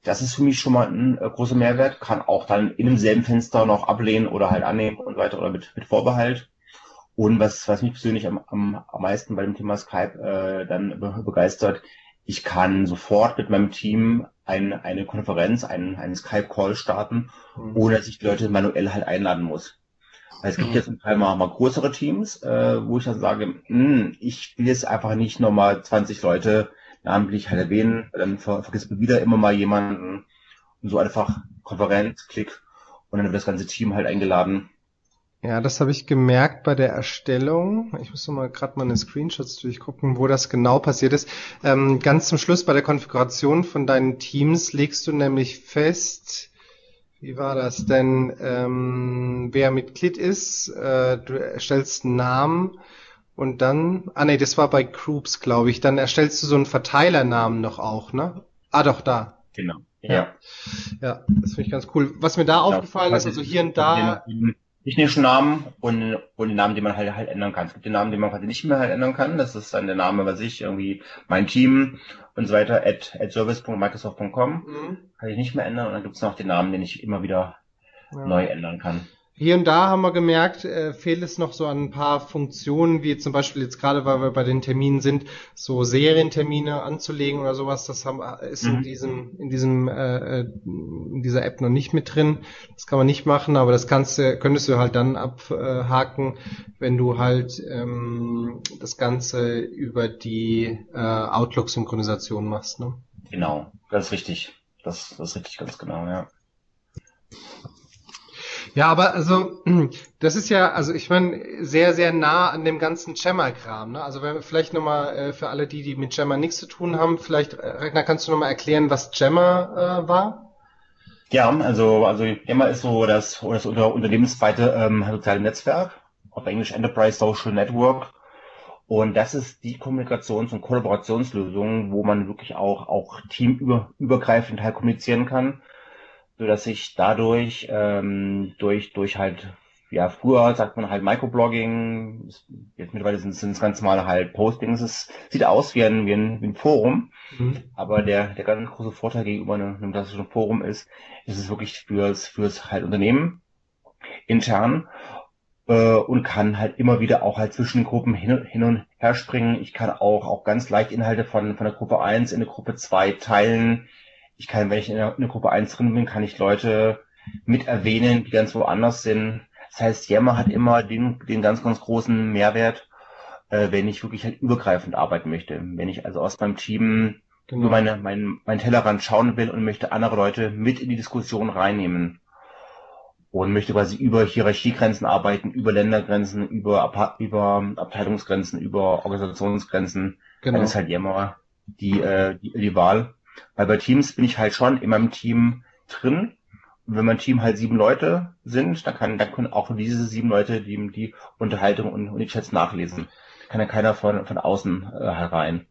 Das ist für mich schon mal ein äh, großer Mehrwert, kann auch dann in demselben Fenster noch ablehnen oder halt annehmen und weiter oder mit, mit Vorbehalt. Und was, was mich persönlich am, am, am meisten bei dem Thema Skype äh, dann begeistert, ich kann sofort mit meinem Team ein, eine Konferenz, einen, einen Skype-Call starten, mhm. ohne dass ich die Leute manuell halt einladen muss. Weil es gibt mhm. jetzt ein paar mal, mal größere Teams, äh, wo ich dann sage, mh, hm, ich will jetzt einfach nicht nochmal 20 Leute namentlich halt erwähnen, dann ver vergisst man wieder immer mal jemanden und so einfach Konferenz, Klick und dann wird das ganze Team halt eingeladen ja, das habe ich gemerkt bei der Erstellung. Ich muss noch mal gerade meine Screenshots durchgucken, wo das genau passiert ist. Ähm, ganz zum Schluss bei der Konfiguration von deinen Teams legst du nämlich fest, wie war das denn, ähm, wer Mitglied ist. Äh, du erstellst einen Namen und dann, ah nee, das war bei Groups, glaube ich. Dann erstellst du so einen Verteilernamen noch auch, ne? Ah, doch, da. Genau. Ja. Ja, das finde ich ganz cool. Was mir da ja, aufgefallen ist, also hier und da technischen Namen und, und den Namen, den man halt, halt ändern kann. Es gibt den Namen, den man quasi nicht mehr halt ändern kann. Das ist dann der Name, was ich, irgendwie mein Team und so weiter, at, at service.microsoft.com. Mhm. Kann ich nicht mehr ändern. Und dann gibt es noch den Namen, den ich immer wieder ja. neu ändern kann. Hier und da haben wir gemerkt, äh, fehlt es noch so an ein paar Funktionen, wie zum Beispiel jetzt gerade, weil wir bei den Terminen sind, so Serientermine anzulegen oder sowas. Das haben, ist mhm. in diesem, in diesem, äh, äh, in dieser App noch nicht mit drin. Das kann man nicht machen, aber das kannst du, könntest du halt dann abhaken, wenn du halt ähm, das Ganze über die äh, Outlook-Synchronisation machst. Ne? Genau, das ist richtig. Das, das ist richtig, ganz genau, ja. Ja, aber also das ist ja, also ich meine, sehr, sehr nah an dem ganzen Gemma-Kram. Ne? Also wenn vielleicht nochmal äh, für alle die, die mit Gemma nichts zu tun haben, vielleicht, äh, Ragnar, kannst du nochmal erklären, was Gemma äh, war? Ja, also, also Gemma ist so das, das unter, unternehmensweite ähm, soziale Netzwerk, auf Englisch Enterprise Social Network. Und das ist die Kommunikations- und Kollaborationslösung, wo man wirklich auch, auch teamübergreifend halt kommunizieren kann so dass ich dadurch ähm, durch durch halt ja früher sagt man halt Microblogging, jetzt mittlerweile sind es ganz normale halt Postings. Es sieht aus wie ein wie ein, wie ein Forum, mhm. aber der der ganz große Vorteil gegenüber einem, einem klassischen Forum ist, ist es wirklich fürs fürs halt Unternehmen intern äh, und kann halt immer wieder auch halt zwischen Gruppen hin, hin und her springen. Ich kann auch auch ganz leicht Inhalte von von der Gruppe 1 in eine Gruppe 2 teilen ich kann, wenn ich in der, in der Gruppe 1 drin bin, kann ich Leute mit erwähnen, die ganz woanders sind. Das heißt, Yammer hat immer den, den ganz, ganz großen Mehrwert, äh, wenn ich wirklich halt übergreifend arbeiten möchte. Wenn ich also aus meinem Team genau. über meine, mein, mein Tellerrand schauen will und möchte andere Leute mit in die Diskussion reinnehmen. Und möchte quasi über Hierarchiegrenzen arbeiten, über Ländergrenzen, über, über Abteilungsgrenzen, über Organisationsgrenzen. Genau. Dann ist halt Yammer die, äh, die, die Wahl. Weil bei Teams bin ich halt schon in meinem Team drin. Und wenn mein Team halt sieben Leute sind, dann kann, dann können auch diese sieben Leute die, die Unterhaltung und, und die Chats nachlesen. Kann ja keiner von, von außen äh, herein.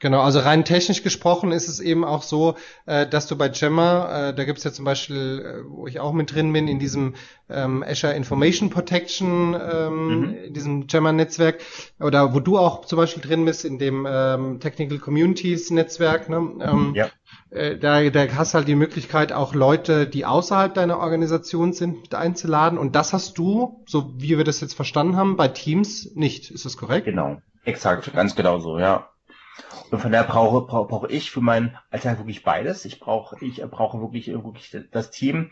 Genau, also rein technisch gesprochen ist es eben auch so, äh, dass du bei Gemma, äh, da gibt's ja zum Beispiel, äh, wo ich auch mit drin bin, in diesem ähm, Azure Information Protection, ähm, mhm. in diesem Gemma-Netzwerk, oder wo du auch zum Beispiel drin bist, in dem ähm, Technical Communities Netzwerk, ne? Ähm, ja. äh, da, da hast halt die Möglichkeit, auch Leute, die außerhalb deiner Organisation sind, mit einzuladen. Und das hast du, so wie wir das jetzt verstanden haben, bei Teams nicht. Ist das korrekt? Genau. Exakt, ganz genau so, ja. Und von daher brauche, brauche, brauche ich für meinen Alltag wirklich beides. Ich brauche, ich brauche wirklich, wirklich das Team,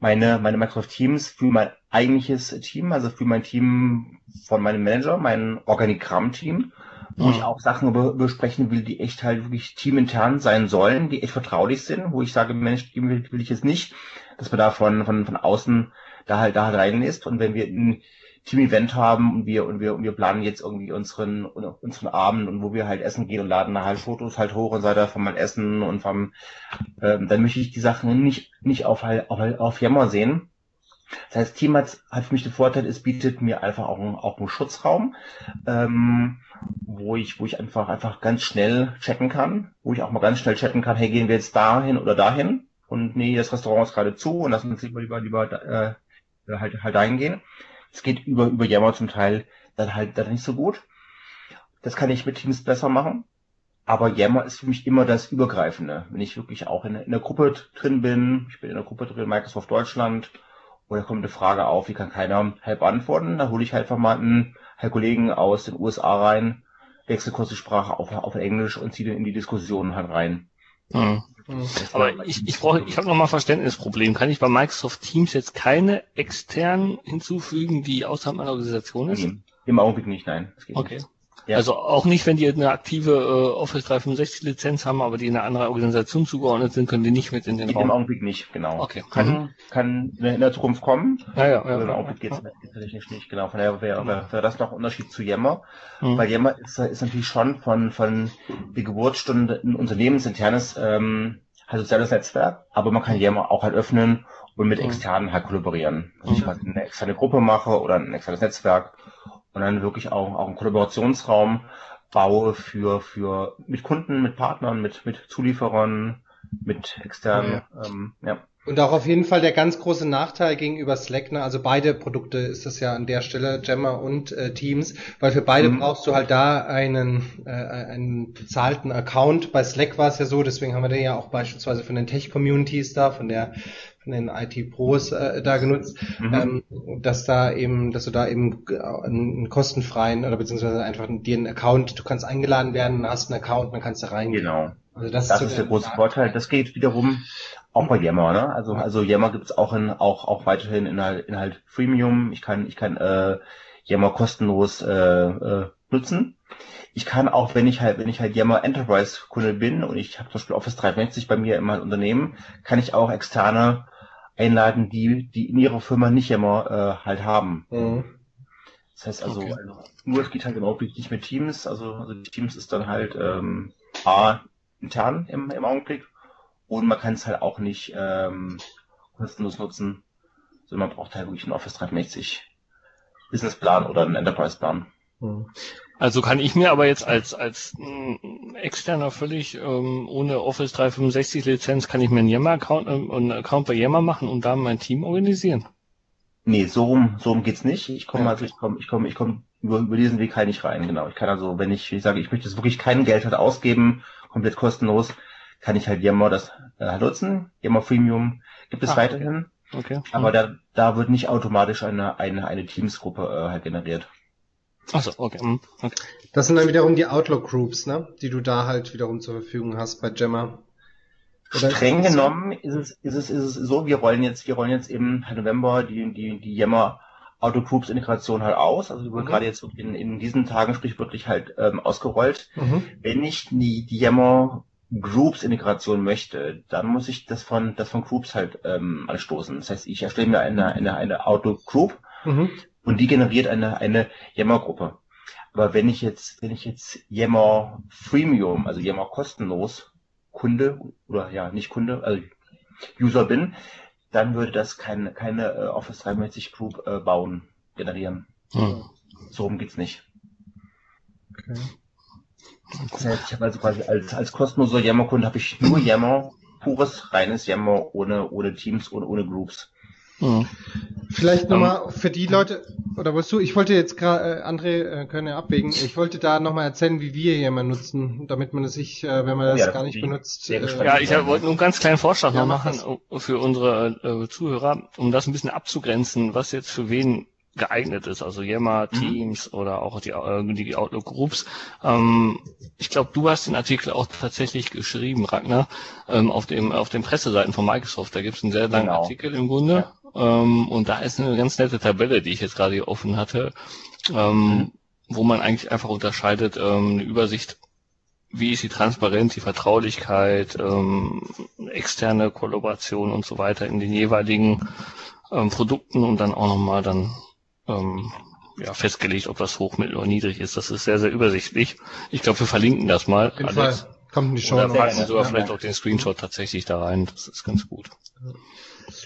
meine, meine Microsoft Teams für mein eigentliches Team, also für mein Team von meinem Manager, mein Organigramm-Team, wo ich auch Sachen besprechen will, die echt halt wirklich teamintern sein sollen, die echt vertraulich sind, wo ich sage, Mensch, die will, will ich jetzt nicht, dass man da von, von, von außen da halt, da halt reinlässt. Und wenn wir in Team-Event haben und wir und wir und wir planen jetzt irgendwie unseren unseren Abend und wo wir halt essen gehen und laden da halt Fotos halt hoch und so weiter von meinem Essen und vom ähm, dann möchte ich die Sachen nicht nicht auf halt auf, auf Jammer sehen. Das heißt, Team hat, hat für mich den Vorteil, es bietet mir einfach auch, einen, auch einen Schutzraum, ähm, wo ich, wo ich einfach, einfach ganz schnell checken kann, wo ich auch mal ganz schnell checken kann, hey, gehen wir jetzt dahin oder dahin? Und nee, das Restaurant ist gerade zu und lass uns lieber, lieber, lieber äh, halt, halt dahin gehen. Es geht über, über Yammer zum Teil dann halt dann nicht so gut. Das kann ich mit Teams besser machen. Aber Yammer ist für mich immer das Übergreifende. Wenn ich wirklich auch in, in der Gruppe drin bin, ich bin in der Gruppe drin, Microsoft Deutschland, oder kommt eine Frage auf, die kann keiner halb beantworten, da hole ich halt einfach mal einen halt Kollegen aus den USA rein, wechsle kurz die Sprache auf, auf Englisch und ziehe den in die Diskussion halt rein. Mhm. Aber ich, ich brauche, ich habe nochmal Verständnisproblem. Kann ich bei Microsoft Teams jetzt keine externen hinzufügen, die außerhalb meiner Organisation ist? Im Augenblick nicht, nein. okay. Nicht. Ja. Also auch nicht, wenn die eine aktive äh, Office 365 Lizenz haben, aber die in eine andere Organisation zugeordnet sind, können die nicht mit in den Raum. Im Augenblick nicht, genau. Okay. Kann, mhm. kann in der Zukunft kommen. Ja, ja, ja, Im Augenblick geht es natürlich nicht, genau. Von daher wäre, wäre, wäre das noch ein Unterschied zu Yammer. Mhm. Weil Yammer ist, ist natürlich schon von, von die Geburtsstunde ein unternehmensinternes ähm, halt soziales Netzwerk, aber man kann Yammer auch halt öffnen und mit mhm. externen halt kollaborieren. Also mhm. ich quasi eine externe Gruppe mache oder ein externes Netzwerk und dann wirklich auch, auch einen Kollaborationsraum baue für, für mit Kunden, mit Partnern, mit, mit Zulieferern, mit externen, ja. Ähm, ja. Und auch auf jeden Fall der ganz große Nachteil gegenüber Slack, ne? also beide Produkte ist das ja an der Stelle, Jammer und äh, Teams, weil für beide mhm. brauchst du halt da einen, äh, einen bezahlten Account. Bei Slack war es ja so, deswegen haben wir den ja auch beispielsweise von den Tech-Communities da, von der von den IT-Pros äh, da genutzt, mhm. ähm, dass da eben, dass du da eben einen kostenfreien oder beziehungsweise einfach dir einen Account, du kannst eingeladen werden, hast einen Account, dann kannst du reingehen. Genau. Also das, das ist, ist der große Vorteil. Das geht wiederum auch bei Yammer, ne? Also also Yammer gibt es auch in auch auch weiterhin in halt, in halt Freemium. Ich kann ich kann äh, Yammer kostenlos äh, äh, nutzen. Ich kann auch, wenn ich halt, wenn ich halt Yammer Enterprise Kunde bin und ich habe zum Beispiel Office 360 bei mir in meinem Unternehmen, kann ich auch externe einladen, die, die in ihrer Firma nicht immer äh, halt haben. Mhm. Das heißt also, okay. nur es geht halt im Augenblick nicht mit Teams, also, also Teams ist dann halt ähm, A intern im, im Augenblick und man kann es halt auch nicht ähm, kostenlos nutzen, sondern man braucht halt wirklich einen Office 360 Businessplan oder einen Enterprise-Plan. Also kann ich mir aber jetzt als, als mm, externer völlig ähm, ohne Office 365 Lizenz, kann ich mir einen Yammer-Account, äh, einen Account bei Yammer machen und da mein Team organisieren? Nee, so rum, so rum geht's nicht. Ich komme ja. also, ich komme, ich komme, ich komme über, über diesen Weg halt nicht rein, genau. Ich kann also, wenn ich, ich sage, ich möchte jetzt wirklich kein Geld halt ausgeben, komplett kostenlos, kann ich halt Yammer das äh, nutzen. Yammer Premium gibt es Ach, weiterhin. Okay. okay. Aber da, da wird nicht automatisch eine, eine, eine Teamsgruppe äh, halt generiert. Achso, okay. Hm, okay. Das sind dann wiederum die Outlook Groups, ne? Die du da halt wiederum zur Verfügung hast bei Gemma. Oder Streng ist genommen ist es, ist es, ist es so, wir rollen jetzt, wir rollen jetzt im November die, die, die Yammer Autogroups Integration halt aus. Also die wurde mhm. gerade jetzt in, in diesen Tagen sprichwörtlich halt ähm, ausgerollt. Mhm. Wenn ich die, die Yammer Groups Integration möchte, dann muss ich das von, das von Groups halt ähm, anstoßen. Das heißt, ich erstelle mir eine, eine, eine Outlook Group mhm und die generiert eine, eine Yammer-Gruppe. Aber wenn ich jetzt, wenn ich jetzt Yammer Freemium, also Yammer kostenlos Kunde oder ja, nicht Kunde, also User bin, dann würde das keine, keine äh, Office 360 Group äh, bauen, generieren. Hm. So rum geht's nicht. Okay. Das heißt, ich habe also quasi als, als kostenloser Yammer-Kunde habe ich nur Yammer, pures, reines Yammer, ohne, ohne Teams, ohne, ohne Groups. Mhm. Vielleicht nochmal um, für die Leute, oder wolltest du, ich wollte jetzt gerade, äh, André äh, können ja abwägen, ich wollte da nochmal erzählen, wie wir hier mal nutzen, damit man es sich, äh, wenn man das ja, gar nicht benutzt. Äh, ja, ich wollte nur einen ganz kleinen Vorschlag ja, noch machen für unsere äh, Zuhörer, um das ein bisschen abzugrenzen, was jetzt für wen geeignet ist, also Yammer, mhm. Teams mhm. oder auch die, äh, die Outlook Groups. Ähm, ich glaube, du hast den Artikel auch tatsächlich geschrieben, Ragnar, ähm, auf dem auf den Presseseiten von Microsoft. Da gibt es einen sehr langen genau. Artikel im Grunde. Ja. Ähm, und da ist eine ganz nette Tabelle, die ich jetzt gerade hier offen hatte, ähm, mhm. wo man eigentlich einfach unterscheidet, ähm, eine Übersicht wie ist die Transparenz, die Vertraulichkeit, ähm, externe Kollaboration und so weiter in den jeweiligen ähm, Produkten und dann auch nochmal dann ähm, ja, festgelegt, ob das hoch, mittel oder niedrig ist. Das ist sehr, sehr übersichtlich. Ich glaube, wir verlinken das mal. Auf jeden Fall. Kommt in die Show. Oder packen sogar ja, vielleicht ja. auch den Screenshot tatsächlich da rein. Das ist ganz gut.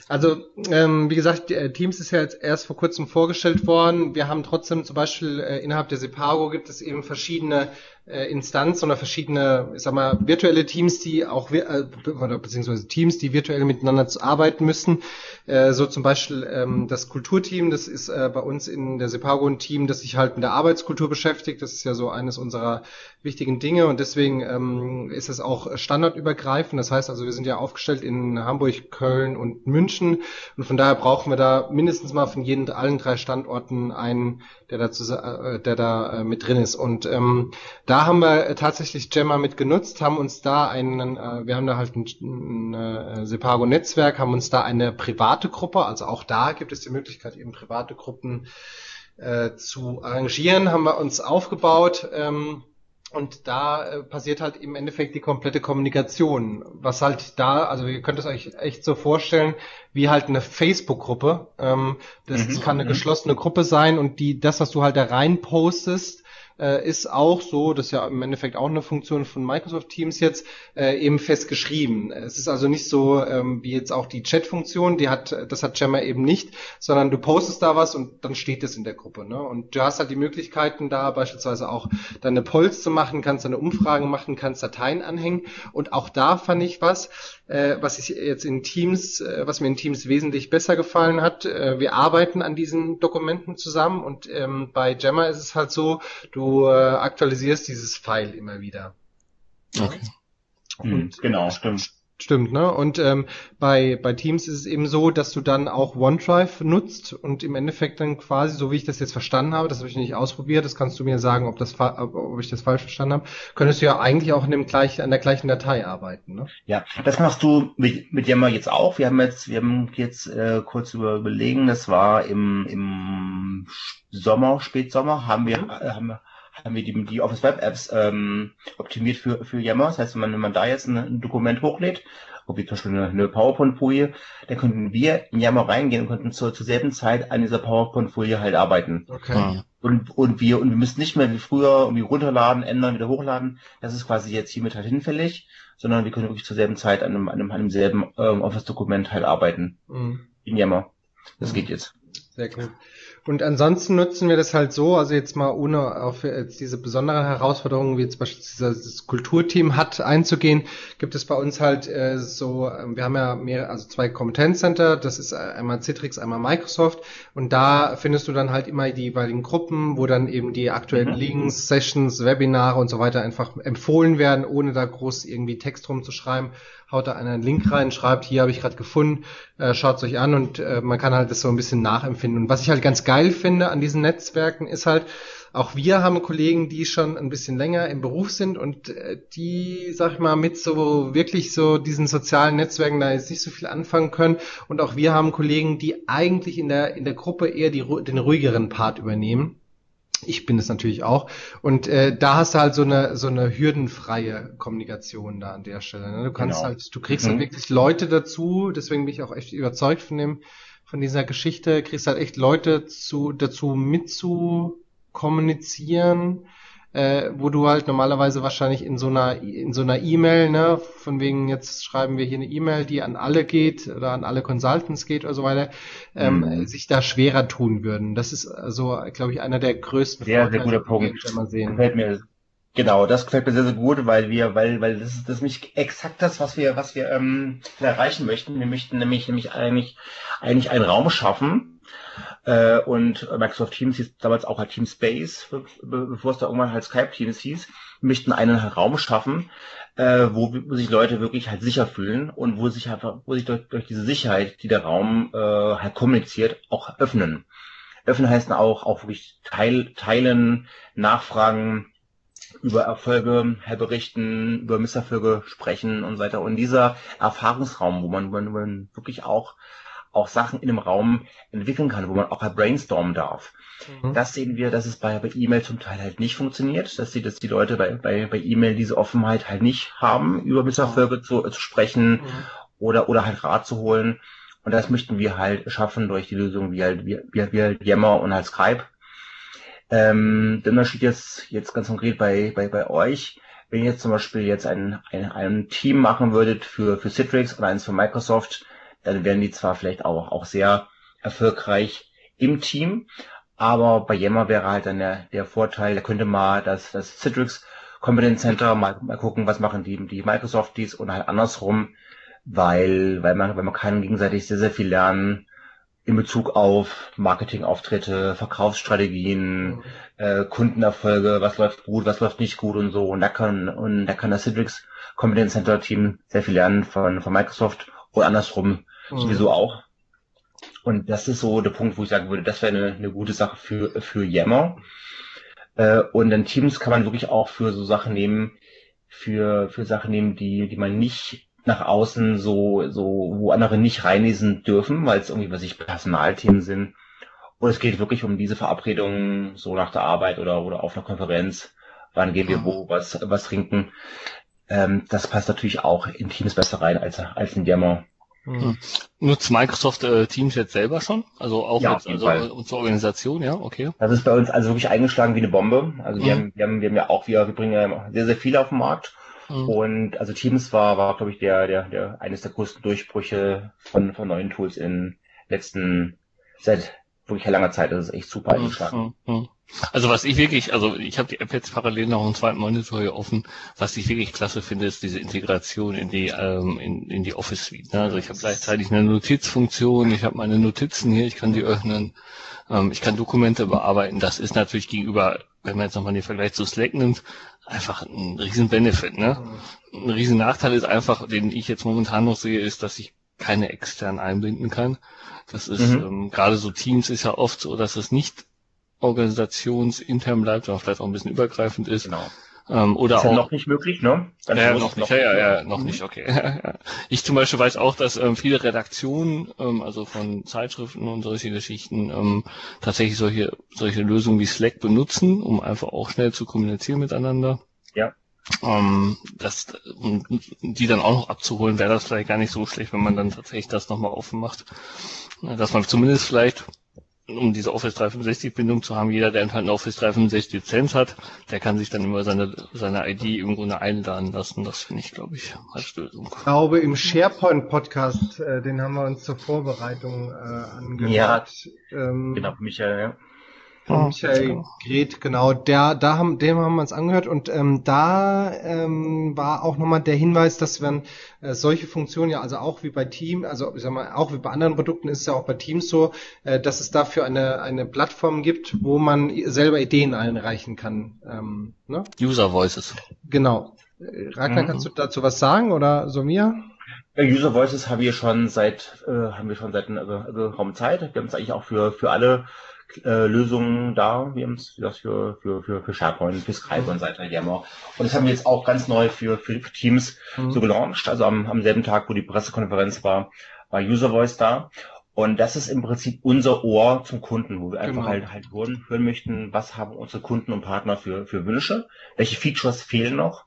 Also, ähm, wie gesagt, äh, Teams ist ja jetzt erst vor kurzem vorgestellt worden. Wir haben trotzdem zum Beispiel äh, innerhalb der Sepago gibt es eben verschiedene Instanz oder verschiedene, ich sag mal, virtuelle Teams, die auch äh, beziehungsweise Teams, die virtuell miteinander zu arbeiten müssen. Äh, so zum Beispiel ähm, das Kulturteam, das ist äh, bei uns in der Sepago ein Team, das sich halt mit der Arbeitskultur beschäftigt. Das ist ja so eines unserer wichtigen Dinge und deswegen ähm, ist es auch standardübergreifend. Das heißt also, wir sind ja aufgestellt in Hamburg, Köln und München und von daher brauchen wir da mindestens mal von jeden allen drei Standorten einen, der da, zu, äh, der da äh, mit drin ist. Und ähm, da haben wir tatsächlich Gemma mit genutzt, haben uns da einen, äh, wir haben da halt ein, ein äh, Sepago-Netzwerk, haben uns da eine private Gruppe, also auch da gibt es die Möglichkeit, eben private Gruppen äh, zu arrangieren, haben wir uns aufgebaut. Ähm, und da äh, passiert halt im Endeffekt die komplette Kommunikation. Was halt da, also ihr könnt es euch echt so vorstellen, wie halt eine Facebook-Gruppe. Ähm, das mhm. kann eine mhm. geschlossene Gruppe sein und die, das, was du halt da rein postest, äh, ist auch so, das ist ja im Endeffekt auch eine Funktion von Microsoft Teams jetzt, äh, eben fest geschrieben. Es ist also nicht so ähm, wie jetzt auch die Chat-Funktion, die hat, das hat Jammer eben nicht, sondern du postest da was und dann steht es in der Gruppe. Ne? Und du hast halt die Möglichkeiten da beispielsweise auch deine Polls zu machen, kannst deine Umfragen machen, kannst Dateien anhängen und auch da fand ich was, äh, was ich jetzt in Teams, äh, was mir in Teams wesentlich besser gefallen hat. Äh, wir arbeiten an diesen Dokumenten zusammen und ähm, bei Jammer ist es halt so, du äh, aktualisierst dieses File immer wieder. Okay. Und, hm, genau, stimmt. Stimmt, ne? Und ähm, bei, bei Teams ist es eben so, dass du dann auch OneDrive nutzt und im Endeffekt dann quasi, so wie ich das jetzt verstanden habe, das habe ich nicht ausprobiert, das kannst du mir sagen, ob, das, ob ich das falsch verstanden habe, könntest du ja eigentlich auch in dem gleichen, an der gleichen Datei arbeiten, ne? Ja, das machst du mit, mit Yammer jetzt auch. Wir haben jetzt, wir haben jetzt äh, kurz über überlegen, das war im, im Sommer, Spätsommer, haben wir, äh, haben wir haben wir die, die Office Web Apps ähm, optimiert für, für Yammer. Das heißt, wenn man, wenn man da jetzt ein, ein Dokument hochlädt, wie zum Beispiel eine, eine PowerPoint-Folie, dann könnten wir in Yammer reingehen und könnten zur, zur selben Zeit an dieser PowerPoint-Folie halt arbeiten. Okay. Und, und wir, und wir müssen nicht mehr wie früher irgendwie runterladen, ändern, wieder hochladen. Das ist quasi jetzt hiermit halt hinfällig, sondern wir können wirklich zur selben Zeit an einem, an einem, an einem selben ähm, Office-Dokument halt arbeiten. Mhm. In Yammer. Das mhm. geht jetzt. Sehr cool. Und ansonsten nutzen wir das halt so, also jetzt mal ohne auf jetzt diese besonderen Herausforderungen, wie jetzt beispielsweise das Kulturteam hat, einzugehen, gibt es bei uns halt äh, so, äh, wir haben ja mehrere, also zwei Kompetenzcenter, das ist einmal Citrix, einmal Microsoft und da findest du dann halt immer die jeweiligen Gruppen, wo dann eben die aktuellen mhm. Links, Sessions, Webinare und so weiter einfach empfohlen werden, ohne da groß irgendwie Text rumzuschreiben haut da einen Link rein, schreibt, hier habe ich gerade gefunden, äh, schaut euch an und äh, man kann halt das so ein bisschen nachempfinden. Und was ich halt ganz geil finde an diesen Netzwerken ist halt, auch wir haben Kollegen, die schon ein bisschen länger im Beruf sind und äh, die, sag ich mal, mit so wirklich so diesen sozialen Netzwerken da jetzt nicht so viel anfangen können. Und auch wir haben Kollegen, die eigentlich in der in der Gruppe eher die, den ruhigeren Part übernehmen. Ich bin es natürlich auch. Und äh, da hast du halt so eine so eine hürdenfreie Kommunikation da an der Stelle. Ne? Du kannst genau. halt, du kriegst halt mhm. halt wirklich Leute dazu, deswegen bin ich auch echt überzeugt von dem, von dieser Geschichte, kriegst halt echt Leute zu dazu mitzukommunizieren äh, wo du halt normalerweise wahrscheinlich in so einer in so einer E-Mail, ne, von wegen jetzt schreiben wir hier eine E-Mail, die an alle geht oder an alle Consultants geht oder so weiter, ähm, mhm. sich da schwerer tun würden. Das ist also, glaube ich, einer der größten sehr, Vorteile, sehr guter Punkt. Die wir sehen. Gefällt mir Genau, das gefällt mir sehr, sehr gut, weil wir, weil, weil das ist das nämlich exakt das, was wir, was wir ähm, erreichen möchten. Wir möchten nämlich, nämlich eigentlich, eigentlich einen Raum schaffen. Äh, und Microsoft Teams hieß damals auch halt Teamspace, bevor es da irgendwann halt Skype Teams hieß, wir möchten einen Raum schaffen, äh, wo, wo sich Leute wirklich halt sicher fühlen und wo sich einfach, wo sich durch, durch diese Sicherheit, die der Raum äh, halt kommuniziert, auch öffnen. Öffnen heißt auch, auch wirklich teil, teilen, nachfragen, über Erfolge berichten, über Misserfolge sprechen und so weiter. Und dieser Erfahrungsraum, wo man, wo man wirklich auch, auch Sachen in dem Raum entwickeln kann, wo man auch brainstormen darf. Mhm. Das sehen wir, dass es bei, bei E-Mail zum Teil halt nicht funktioniert, dass die, dass die Leute bei, bei, bei E-Mail diese Offenheit halt nicht haben, über Misserfolge zu, zu sprechen mhm. oder, oder halt Rat zu holen. Und das möchten wir halt schaffen durch die Lösung wie halt, wie, wie, wie halt Yammer und halt Skype ähm, der Unterschied jetzt, jetzt ganz konkret bei, bei, bei euch, wenn ihr jetzt zum Beispiel jetzt ein, ein, ein Team machen würdet für, für Citrix oder eins für Microsoft, dann wären die zwar vielleicht auch, auch sehr erfolgreich im Team, aber bei Yammer wäre halt dann der, der Vorteil, da könnte mal das, das Citrix Competence Center mal, mal gucken, was machen die, die Microsoft dies und halt andersrum, weil, weil man, weil man kann gegenseitig sehr, sehr viel lernen, in Bezug auf Marketingauftritte, Verkaufsstrategien, mhm. äh, Kundenerfolge, was läuft gut, was läuft nicht gut und so. Und da kann, und da kann das Citrix Competence Center Team sehr viel lernen von, von Microsoft und andersrum mhm. sowieso auch. Und das ist so der Punkt, wo ich sagen würde, das wäre eine, eine gute Sache für, für Yammer. Äh, und dann Teams kann man wirklich auch für so Sachen nehmen, für, für Sachen nehmen, die, die man nicht nach außen so, so, wo andere nicht reinlesen dürfen, weil es irgendwie, was ich, Personalthemen sind. Und es geht wirklich um diese Verabredungen, so nach der Arbeit oder, oder auf einer Konferenz. Wann gehen wir wo, was, was trinken. Ähm, das passt natürlich auch in Teams besser rein als, als in Yammer. Hm. Nutzt Microsoft äh, Teams jetzt selber schon? Also auch ja, jetzt, also zur Organisation, ja, okay. Das ist bei uns also wirklich eingeschlagen wie eine Bombe. Also wir, mhm. haben, wir, haben, wir haben ja auch, wir, wir bringen ja sehr, sehr viel auf den Markt. Mhm. Und also Teams war, war glaube ich, der, der, der, eines der größten Durchbrüche von, von neuen Tools in letzten, seit wirklich langer Zeit. Das ist echt super eingeschlagen. Mhm. Also was ich wirklich, also ich habe die App jetzt parallel noch einen zweiten Monitor hier offen. Was ich wirklich klasse finde, ist diese Integration in die ähm, in, in die Office Suite. Ne? Also ich habe gleichzeitig eine Notizfunktion, ich habe meine Notizen hier, ich kann die öffnen, ähm, ich kann Dokumente bearbeiten. Das ist natürlich gegenüber, wenn man jetzt nochmal den Vergleich zu Slack nimmt, einfach ein riesen Benefit, ne? Ein riesen Nachteil ist einfach, den ich jetzt momentan noch sehe, ist, dass ich keine extern einbinden kann. Das ist, mhm. ähm, gerade so Teams ist ja oft so, dass es nicht organisationsintern bleibt, sondern vielleicht auch ein bisschen übergreifend ist. Genau. Ähm, oder ist ja auch, noch nicht möglich, ne? Ganz ja, noch nicht, ja, ja, ja, noch mhm. nicht, okay. ich zum Beispiel weiß auch, dass ähm, viele Redaktionen, ähm, also von Zeitschriften und solche Geschichten, ähm, tatsächlich solche, solche Lösungen wie Slack benutzen, um einfach auch schnell zu kommunizieren miteinander. Ja. Ähm, das, um die dann auch noch abzuholen, wäre das vielleicht gar nicht so schlecht, wenn man dann tatsächlich das nochmal offen macht. Dass man zumindest vielleicht um diese Office 365 Bindung zu haben, jeder, der halt eine Office 365 Lizenz hat, der kann sich dann immer seine, seine ID irgendwo einladen lassen. Das finde ich, glaube ich, als Lösung. Ich glaube, im SharePoint Podcast, äh, den haben wir uns zur Vorbereitung äh, angehört. Ja, ähm, genau, Michael, ja von Michael Gret, genau, der, da haben, dem haben wir uns angehört und ähm, da ähm, war auch nochmal der Hinweis, dass wenn äh, solche Funktionen ja, also auch wie bei Team, also ich sag mal, auch wie bei anderen Produkten ist es ja auch bei Teams so, äh, dass es dafür eine, eine Plattform gibt, wo man selber Ideen einreichen kann. Ähm, ne? User Voices. Genau. Äh, Ragnar, mhm. kannst du dazu was sagen oder Somia? User Voices haben wir schon seit äh, haben wir schon seit einer geraumen Zeit. Wir haben es eigentlich auch für für alle äh, Lösungen da. Wir haben es das für, für, für, für SharePoint, für Skype und so weiter, Yammer. Und das haben wir jetzt auch ganz neu für, für, für Teams mhm. so gelauncht. Also am, am selben Tag, wo die Pressekonferenz war, war User Voice da. Und das ist im Prinzip unser Ohr zum Kunden, wo wir einfach genau. halt, halt hören, hören möchten, was haben unsere Kunden und Partner für, für Wünsche, welche Features fehlen noch.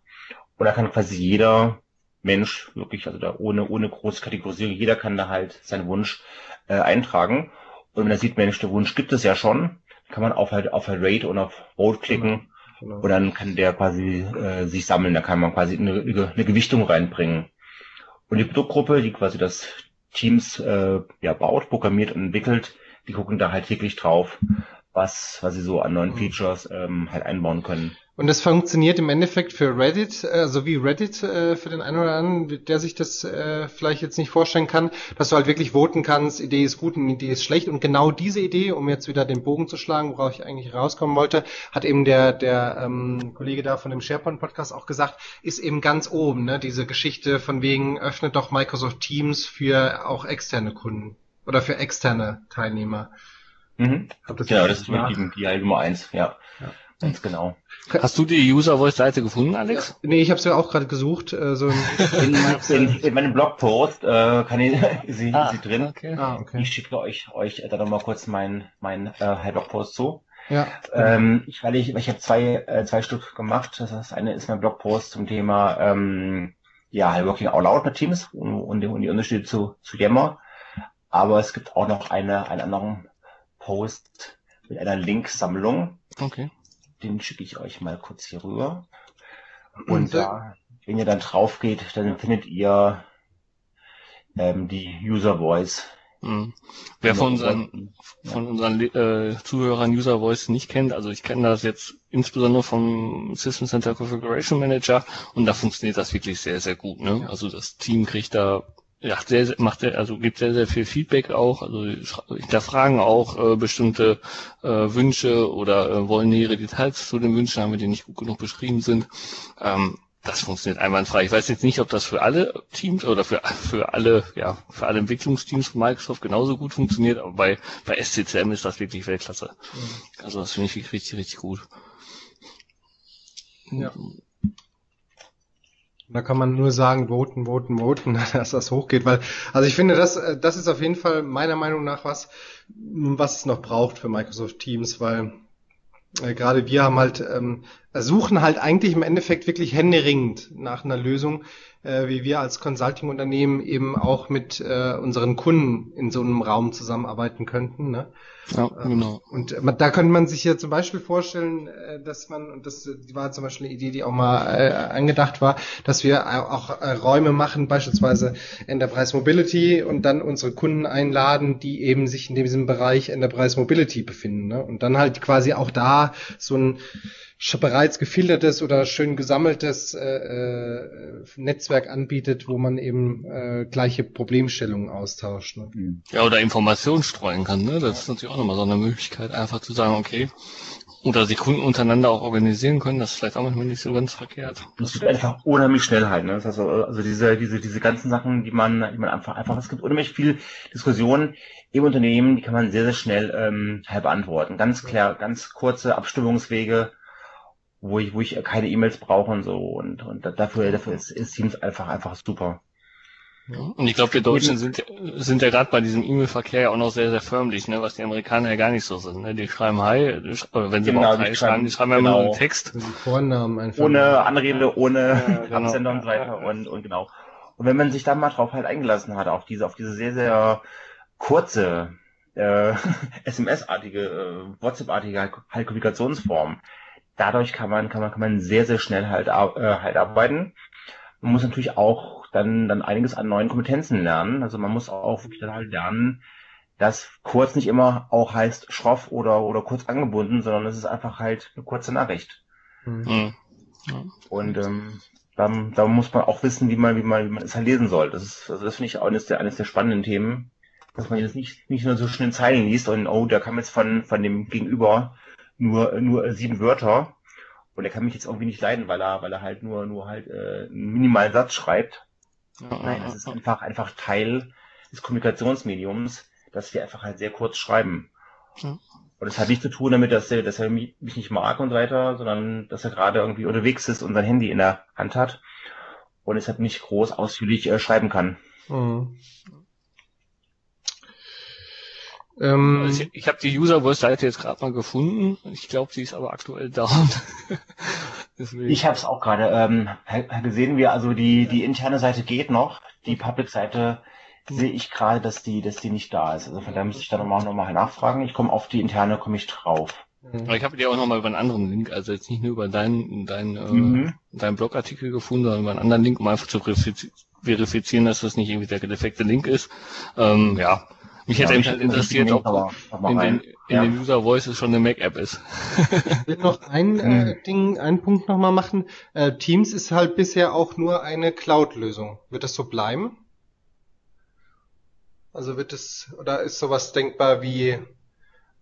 Und da kann quasi jeder Mensch wirklich, also da ohne, ohne große Kategorisierung, jeder kann da halt seinen Wunsch äh, eintragen. Und wenn er sieht, Mensch, der Wunsch gibt es ja schon, kann man auf halt auf halt Rate und auf Vote klicken genau. und dann kann der quasi äh, sich sammeln, da kann man quasi eine, eine Gewichtung reinbringen. Und die Produktgruppe, die quasi das Teams äh, ja baut, programmiert und entwickelt, die gucken da halt täglich drauf, was, was sie so an neuen mhm. Features ähm, halt einbauen können. Und das funktioniert im Endeffekt für Reddit, also wie Reddit äh, für den einen oder anderen, der sich das äh, vielleicht jetzt nicht vorstellen kann, dass du halt wirklich voten kannst, Idee ist gut und Idee ist schlecht. Und genau diese Idee, um jetzt wieder den Bogen zu schlagen, worauf ich eigentlich rauskommen wollte, hat eben der, der ähm, Kollege da von dem SharePoint-Podcast auch gesagt, ist eben ganz oben, ne? diese Geschichte von wegen, öffnet doch Microsoft Teams für auch externe Kunden oder für externe Teilnehmer. Mhm. Das genau, das ist mit die, die Nummer eins, ja. ja. Ganz genau. Hast du die User Voice Seite gefunden, Alex? Nee, ich habe sie ja auch gerade gesucht. Äh, so in, in, in, meinem Blogpost äh, kann ich sie, ah, sie drin. Okay. Ah, okay. Ich schicke euch euch da nochmal kurz meinen mein, äh, Blogpost zu. Ja. Ähm, ich, weil ich, ich habe zwei, äh, zwei Stück gemacht. Das eine ist mein Blogpost zum Thema ähm, ja, Working Out Loud mit Teams und, und, und die Unterschiede zu, zu Yammer. Aber es gibt auch noch eine, einen anderen Post mit einer Linksammlung. Okay. Den schicke ich euch mal kurz hier rüber. Und da, wenn ihr dann drauf geht, dann findet ihr ähm, die User Voice. Mhm. Wer von unseren, von unseren äh, Zuhörern User Voice nicht kennt, also ich kenne das jetzt insbesondere vom System Center Configuration Manager und da funktioniert das wirklich sehr, sehr gut. Ne? Also das Team kriegt da ja, sehr, sehr, macht er, also gibt sehr, sehr viel Feedback auch, also hinterfragen auch äh, bestimmte äh, Wünsche oder äh, wollen nähere Details zu den Wünschen haben, die nicht gut genug beschrieben sind. Ähm, das funktioniert einwandfrei. Ich weiß jetzt nicht, ob das für alle Teams oder für, für alle, ja, für alle Entwicklungsteams von Microsoft genauso gut funktioniert, aber bei, bei SCCM ist das wirklich Weltklasse. Mhm. Also das finde ich richtig, richtig gut. Ja. Da kann man nur sagen, voten, voten, voten, dass das hochgeht, weil, also ich finde, das, äh, das ist auf jeden Fall meiner Meinung nach was, was es noch braucht für Microsoft Teams, weil äh, gerade wir haben halt, ähm, suchen halt eigentlich im Endeffekt wirklich händeringend nach einer Lösung, äh, wie wir als Consulting-Unternehmen eben auch mit äh, unseren Kunden in so einem Raum zusammenarbeiten könnten. Ne? Ja, ähm, genau. Und äh, da könnte man sich ja zum Beispiel vorstellen, äh, dass man, und das war zum Beispiel eine Idee, die auch mal äh, angedacht war, dass wir auch äh, Räume machen, beispielsweise Enterprise Mobility und dann unsere Kunden einladen, die eben sich in diesem Bereich Enterprise Mobility befinden. Ne? Und dann halt quasi auch da so ein bereits gefiltertes oder schön gesammeltes äh, äh, Netzwerk anbietet, wo man eben äh, gleiche Problemstellungen austauscht. Ne? Mhm. Ja, oder Informationen streuen kann. Ne? Das ist natürlich auch nochmal so eine Möglichkeit, einfach zu sagen, okay, oder sich Kunden untereinander auch organisieren können, das ist vielleicht auch manchmal nicht so ganz verkehrt. Das geht einfach unheimlich schnell halt, ne? Das heißt also, also diese, diese, diese ganzen Sachen, die man, die man einfach, einfach, es gibt unheimlich viel Diskussionen im Unternehmen, die kann man sehr, sehr schnell ähm, halt beantworten. Ganz klar, ganz kurze Abstimmungswege, wo ich, wo ich keine E-Mails brauche und so. Und, und dafür, dafür ist, ist Teams einfach, einfach super. Ja. Und ich glaube, wir Deutschen sind, sind ja gerade bei diesem E-Mail-Verkehr ja auch noch sehr, sehr förmlich, ne, was die Amerikaner ja gar nicht so sind. Ne? Die schreiben Hi, oder wenn sie genau, mal Hi schreiben, die schreiben ja genau. immer nur einen Text. Vornamen einfach. Ohne Anrede, ohne ja, genau. Absender und so weiter und, und genau. Und wenn man sich dann mal drauf halt eingelassen hat, auf diese, auf diese sehr, sehr kurze, äh, SMS-artige, äh, WhatsApp-artige halt Kommunikationsform, dadurch kann man, kann man, kann man sehr, sehr schnell halt, äh, halt arbeiten. Man muss natürlich auch dann, dann einiges an neuen Kompetenzen lernen. Also man muss auch wirklich dann halt lernen, dass kurz nicht immer auch heißt schroff oder, oder kurz angebunden, sondern es ist einfach halt eine kurze Nachricht. Mhm. Und ähm, da, da muss man auch wissen, wie man, wie man, wie man es halt lesen soll. Das ist, also das finde ich auch eines der, eines der spannenden Themen, dass man jetzt nicht, nicht nur so schnell Zeilen liest und oh, der kam jetzt von, von dem Gegenüber nur, nur sieben Wörter. Und er kann mich jetzt irgendwie nicht leiden, weil er, weil er halt nur, nur halt äh, einen minimalen Satz schreibt. Ja, Nein, es ist einfach, einfach Teil des Kommunikationsmediums, dass wir einfach halt sehr kurz schreiben. Ja. Und es hat nichts zu tun damit, dass er, dass er mich nicht mag und so weiter, sondern dass er gerade irgendwie unterwegs ist und sein Handy in der Hand hat und es halt nicht groß ausführlich äh, schreiben kann. Mhm. Ähm, also ich ich habe die User Voice Seite jetzt gerade mal gefunden. Ich glaube, sie ist aber aktuell down. ich habe es auch gerade ähm, gesehen. Wir also die die interne Seite geht noch, die Public Seite hm. sehe ich gerade, dass die dass die nicht da ist. Also von daher müsste ich da nochmal noch mal nachfragen. Ich komme auf die interne komme ich drauf. Aber ich habe die auch nochmal über einen anderen Link, also jetzt nicht nur über deinen dein, äh, mhm. deinen Blogartikel gefunden, sondern über einen anderen Link, um einfach zu verifizieren, dass das nicht irgendwie der defekte Link ist. Ähm, ja, Mich hätte ja, halt interessiert, ob in, den, in ja. den User Voices schon eine Mac-App ist. ich will noch ein äh. Ding, einen Punkt nochmal machen. Äh, Teams ist halt bisher auch nur eine Cloud-Lösung. Wird das so bleiben? Also wird es, oder ist sowas denkbar wie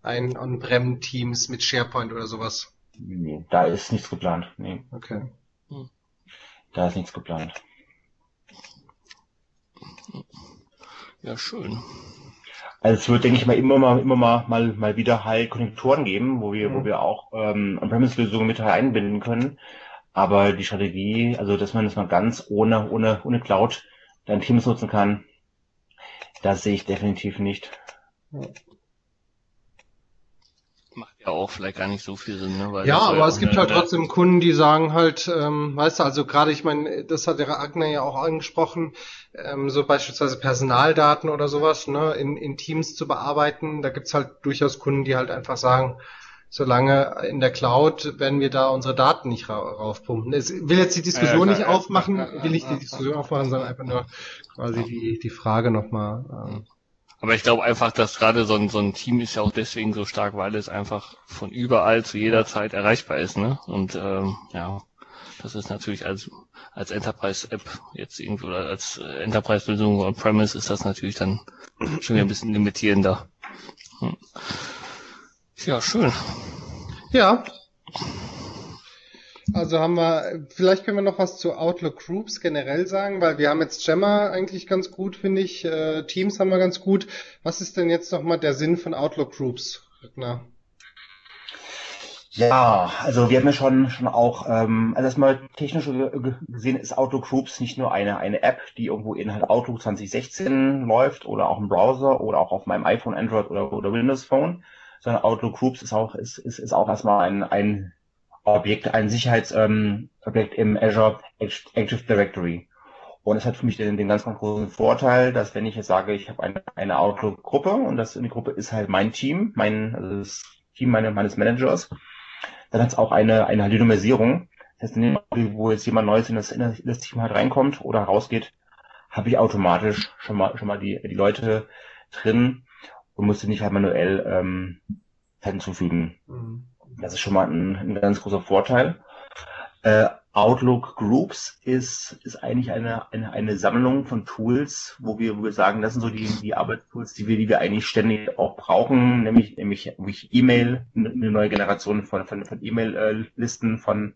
ein On-Prem Teams mit SharePoint oder sowas? Nee, da ist nichts geplant. Nee. Okay. Hm. Da ist nichts geplant. Ja, schön. Also es wird, denke ich mal, immer mal, immer mal, mal, mal wieder halt Konnektoren geben, wo wir, mhm. wo wir auch ähm, On-Premise-Lösungen mit einbinden können. Aber die Strategie, also dass man das mal ganz ohne, ohne, ohne Cloud dann Teams nutzen kann, das sehe ich definitiv nicht. Ja ja auch vielleicht gar nicht so viel Sinn, ne? Weil ja, aber es gibt halt trotzdem Kunden, die sagen halt, ähm, weißt du, also gerade, ich meine, das hat der Agner ja auch angesprochen, ähm, so beispielsweise Personaldaten oder sowas, ne, in, in Teams zu bearbeiten. Da gibt's halt durchaus Kunden, die halt einfach sagen, solange in der Cloud werden wir da unsere Daten nicht ra raufpumpen. Ich will jetzt die Diskussion ja, nicht aufmachen, will ich die Diskussion aufmachen, sondern einfach nur quasi die, die Frage nochmal. Ähm, aber ich glaube einfach, dass gerade so ein, so ein Team ist ja auch deswegen so stark, weil es einfach von überall zu jeder Zeit erreichbar ist, ne? Und ähm, ja, das ist natürlich als als Enterprise-App jetzt irgendwo oder als Enterprise-Lösung on-premise ist das natürlich dann schon wieder ein bisschen limitierender. Hm. Ja, schön. Ja, also haben wir, vielleicht können wir noch was zu Outlook Groups generell sagen, weil wir haben jetzt Gemma eigentlich ganz gut, finde ich. Äh, Teams haben wir ganz gut. Was ist denn jetzt nochmal der Sinn von Outlook Groups, Ragnar? Ja, also wir haben ja schon, schon auch, ähm, also erstmal technisch gesehen ist Outlook Groups nicht nur eine, eine App, die irgendwo in halt Outlook 2016 läuft oder auch im Browser oder auch auf meinem iPhone, Android oder, oder Windows Phone, sondern Outlook Groups ist auch, ist, ist, ist auch erstmal ein, ein Objekt, ein Sicherheitsobjekt ähm, im Azure Active Directory. Und es hat für mich den, den ganz, ganz großen Vorteil, dass wenn ich jetzt sage, ich habe eine, eine Outlook-Gruppe und das in die Gruppe ist halt mein Team, mein also das Team meine, meines Managers, dann hat es auch eine, eine Anonymisierung. Das heißt, wo jetzt jemand Neues in das, in das Team halt reinkommt oder rausgeht, habe ich automatisch schon mal schon mal die, die Leute drin und musste nicht halt manuell ähm, hinzufügen. Mhm. Das ist schon mal ein, ein ganz großer Vorteil. Äh, Outlook Groups ist, ist eigentlich eine, eine, eine Sammlung von Tools, wo wir, wo wir sagen, das sind so die, die Arbeitstools, die wir, die wir eigentlich ständig auch brauchen, nämlich, nämlich, nämlich E-Mail, eine neue Generation von, von, von E-Mail-Listen, von,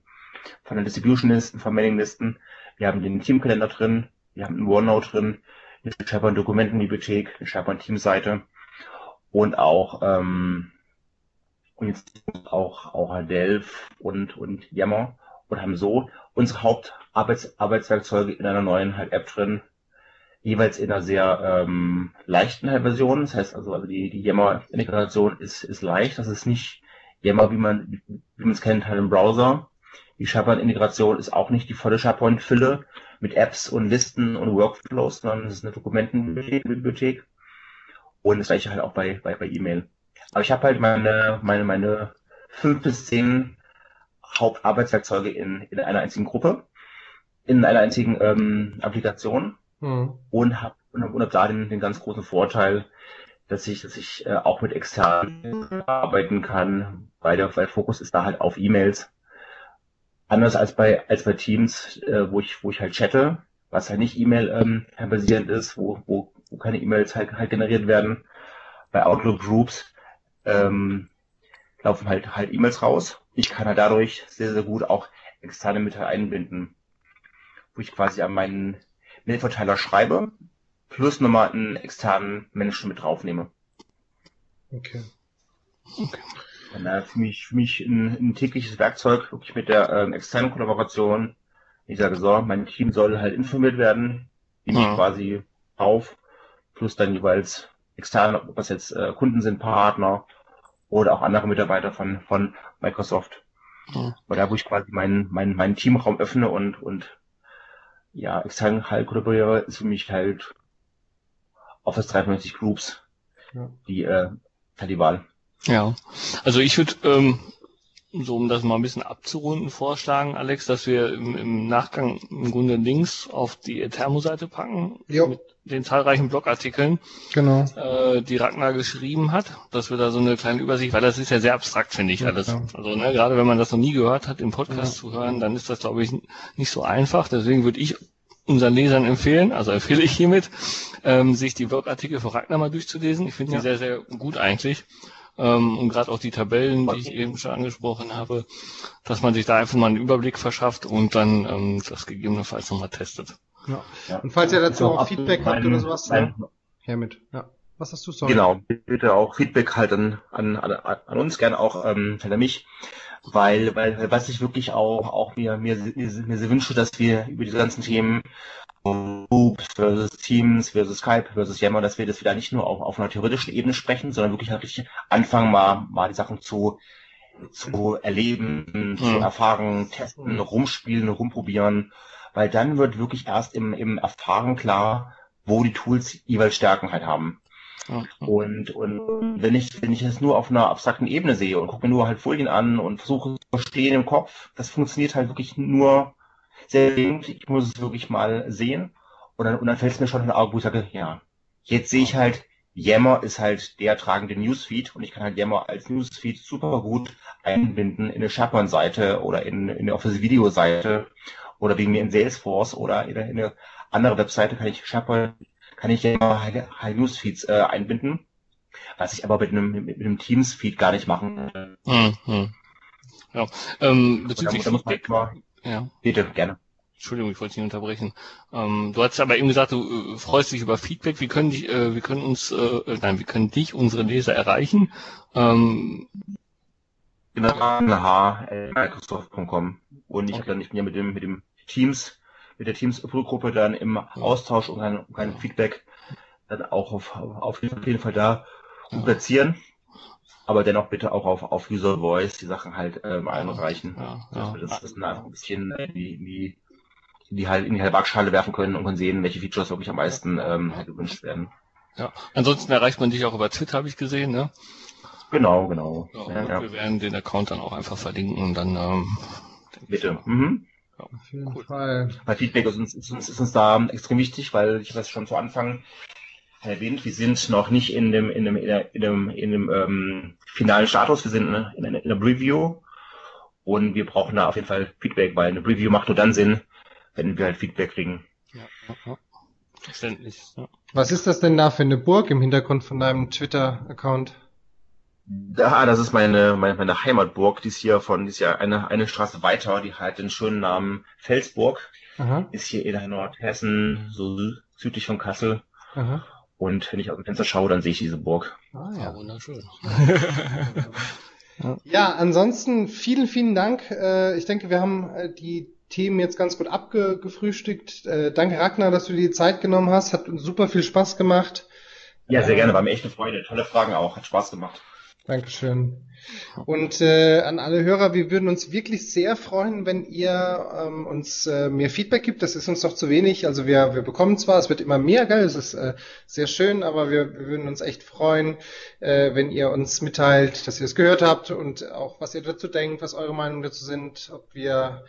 von den Distribution-Listen, von Mailing-Listen. Wir haben den Teamkalender drin, wir haben einen OneNote drin, eine SharePoint Dokumentenbibliothek, eine SharePoint Teamseite und auch, ähm, und jetzt auch, auch Delph und, und Yammer und haben so unsere Hauptarbeitswerkzeuge in einer neuen halt App drin, jeweils in einer sehr ähm, leichten halt Version. Das heißt also, also die, die Yammer-Integration ist, ist leicht. Das ist nicht Yammer, wie man wie man es kennt, halt im Browser. Die SharePoint-Integration ist auch nicht die volle SharePoint-Fülle mit Apps und Listen und Workflows, sondern es ist eine Dokumentenbibliothek. Und das gleiche halt auch bei, bei, bei E-Mail. Aber ich habe halt meine, meine, meine fünf bis zehn Hauptarbeitswerkzeuge in, in einer einzigen Gruppe, in einer einzigen ähm, Applikation mhm. und habe und hab, und hab da den, den ganz großen Vorteil, dass ich, dass ich äh, auch mit externen arbeiten kann, weil der, weil Fokus ist da halt auf E-Mails. Anders als bei als bei Teams, äh, wo ich wo ich halt chatte, was halt nicht E-Mail ähm, basierend ist, wo, wo, wo keine E-Mails halt, halt generiert werden. Bei Outlook Groups ähm, laufen halt halt E-Mails raus. Ich kann halt dadurch sehr, sehr gut auch externe Mittel einbinden, wo ich quasi an meinen Mailverteiler schreibe, plus nochmal einen externen Menschen mit draufnehme. Okay. okay. Dann, für mich, für mich ein, ein tägliches Werkzeug, wirklich mit der ähm, externen Kollaboration. Ich sage so, mein Team soll halt informiert werden, nehme ich quasi auf, plus dann jeweils externe, ob das jetzt äh, Kunden sind, Partner oder auch andere Mitarbeiter von, von Microsoft. Mhm. Weil da, wo ich quasi meinen mein, mein Teamraum öffne und, und ja, extern halt kollaboriere, ist für mich halt Office 390 Groups, ja. die, äh, halt die Wahl. Ja, also ich würde ähm, so um das mal ein bisschen abzurunden, vorschlagen, Alex, dass wir im, im Nachgang im Grunde Links auf die Ethermo-Seite packen. Jo. Mit den zahlreichen Blogartikeln, Genau. äh, die Ragnar geschrieben hat, dass wir da so eine kleine Übersicht, weil das ist ja sehr abstrakt, finde ich Ja, alles. klar. Also ne, gerade wenn man das noch nie gehört hat, im Podcast Ja. zu hören, dann ist das, glaube ich, nicht so einfach. Deswegen würde ich unseren Lesern empfehlen, also empfehle ich hiermit, ähm, sich die Blogartikel von Ragnar mal durchzulesen. Ich finde Ja. die sehr, sehr gut eigentlich. Ähm, und gerade auch die Tabellen, die ich eben schon angesprochen habe, dass man sich da einfach mal einen Überblick verschafft und dann ähm, das gegebenenfalls nochmal testet. Ja. Ja. Und falls ihr dazu auch Ist Feedback habt oder sowas, mein- ne? her mit. Ja. Was hast du sorry? Genau, bitte auch Feedback halt an, an, an, uns, gerne auch ähm, an mich, weil, weil was ich wirklich auch, auch mir, mir, mir, mir sehr wünsche, dass wir über diese ganzen Themen Groups versus Teams versus Skype versus Yammer, dass wir das wieder nicht nur auf, auf einer theoretischen Ebene sprechen, sondern wirklich wirklich anfangen, mal, mal die Sachen zu, zu erleben, zu Mhm. erfahren, testen, rumspielen, rumprobieren, weil dann wird wirklich erst im, im Erfahren klar, wo die Tools jeweils Stärken halt haben. Ja. Und, und wenn ich, wenn ich es nur auf einer abstrakten Ebene sehe und gucke mir nur halt Folien an und versuche zu verstehen im Kopf, das funktioniert halt wirklich nur sehr wenig. Ich muss es wirklich mal sehen. Und dann, und dann fällt es mir schon in den Augen, wo ich sage, ja, jetzt sehe ich halt, Yammer ist halt der tragende Newsfeed und ich kann halt Yammer als Newsfeed super gut einbinden in eine SharePoint-Seite oder in, in eine Office-Video-Seite oder wegen mir in Salesforce oder in eine, in eine andere Webseite kann ich SharePoint kann ich ja High, Newsfeeds äh, einbinden, was ich aber mit einem, mit, mit einem Teams-Feed gar nicht machen kann. Hm, hm. Ja. Ähm, bezüglich da, da muss man Feedback, immer, ja. bitte, gerne. Entschuldigung, ich wollte dich nicht unterbrechen. Ähm, du hast aber eben gesagt, du äh, freust dich über Feedback. Wir können dich, äh, wir können uns, äh, äh, nein, wir können dich, unsere Leser erreichen. Ähm, Microsoft.com und ich, hab dann, ich bin ja mit dem, mit dem Teams, mit der Teams-Gruppe dann im Austausch und kein, kein Feedback dann auch auf, auf jeden Fall da gut platzieren. Aber dennoch bitte auch auf, auf User Voice die Sachen halt ähm, einreichen. ja, dass ja. wir das, das dann einfach ein bisschen in die, in die, in die, halt, in die halt Waagschale werfen können und können sehen, welche Features wirklich am meisten ähm, halt gewünscht werden. ja. Ansonsten erreicht man dich auch über Twitter, habe ich gesehen, ne? Genau, genau. Ja, Ja, ja. Wir werden den Account dann auch einfach verlinken und dann ähm, Bitte. Mhm. Auf jeden Cool. Fall. Bei Feedback ist uns, ist uns, ist uns da extrem wichtig, weil ich das schon zu Anfang erwähnt, wir sind noch nicht in dem, in dem, in der, in dem, in dem ähm, finalen Status, wir sind in, einer- in, einer- in einer Review und wir brauchen da auf jeden Fall Feedback, weil eine Review macht nur dann Sinn, wenn wir halt Feedback kriegen. Ja. Verständlich. Ja. Was ist das denn da für eine Burg im Hintergrund von deinem Twitter-Account? Da, das ist meine, meine, meine Heimatburg, die ist hier von, die ist ja eine, eine Straße weiter, die hat den schönen Namen Felsburg, Aha, ist hier in Nordhessen, so sü- südlich von Kassel. aha. Und wenn ich aus dem Fenster schaue, dann sehe ich diese Burg. Ah, ja, ja. wunderschön. Ja, ansonsten vielen, vielen Dank. Äh, Ich denke, wir haben äh, die Themen jetzt ganz gut abgefrühstückt. Äh, Danke, Ragnar, dass du dir die Zeit genommen hast. Hat uns super viel Spaß gemacht. Ja, sehr gerne, war mir echt eine Freude. Tolle Fragen auch, hat Spaß gemacht. Dankeschön. Und äh, an alle Hörer, wir würden uns wirklich sehr freuen, wenn ihr ähm, uns äh, mehr Feedback gibt. Das ist uns noch zu wenig. Also wir, wir bekommen zwar, es wird immer mehr, gell, es ist äh, sehr schön, aber wir, wir würden uns echt freuen, äh, wenn ihr uns mitteilt, dass ihr es gehört habt und auch was ihr dazu denkt, was eure Meinungen dazu sind, ob wir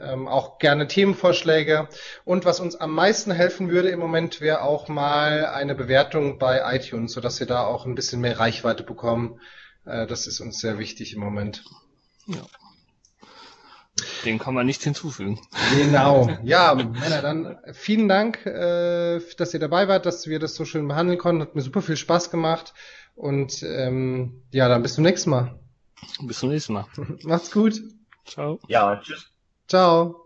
ähm, auch gerne Themenvorschläge. Und was uns am meisten helfen würde im Moment, wäre auch mal eine Bewertung bei iTunes, sodass wir da auch ein bisschen mehr Reichweite bekommen. Äh, das ist uns sehr wichtig im Moment. Ja. Dem kann man nichts hinzufügen. Genau. Ja, Männer, dann vielen Dank, äh, dass ihr dabei wart, dass wir das so schön behandeln konnten. Hat mir super viel Spaß gemacht. Und ähm, ja, dann bis zum nächsten Mal. Bis zum nächsten Mal. Macht's gut. Ciao. Ja, tschüss. Ciao.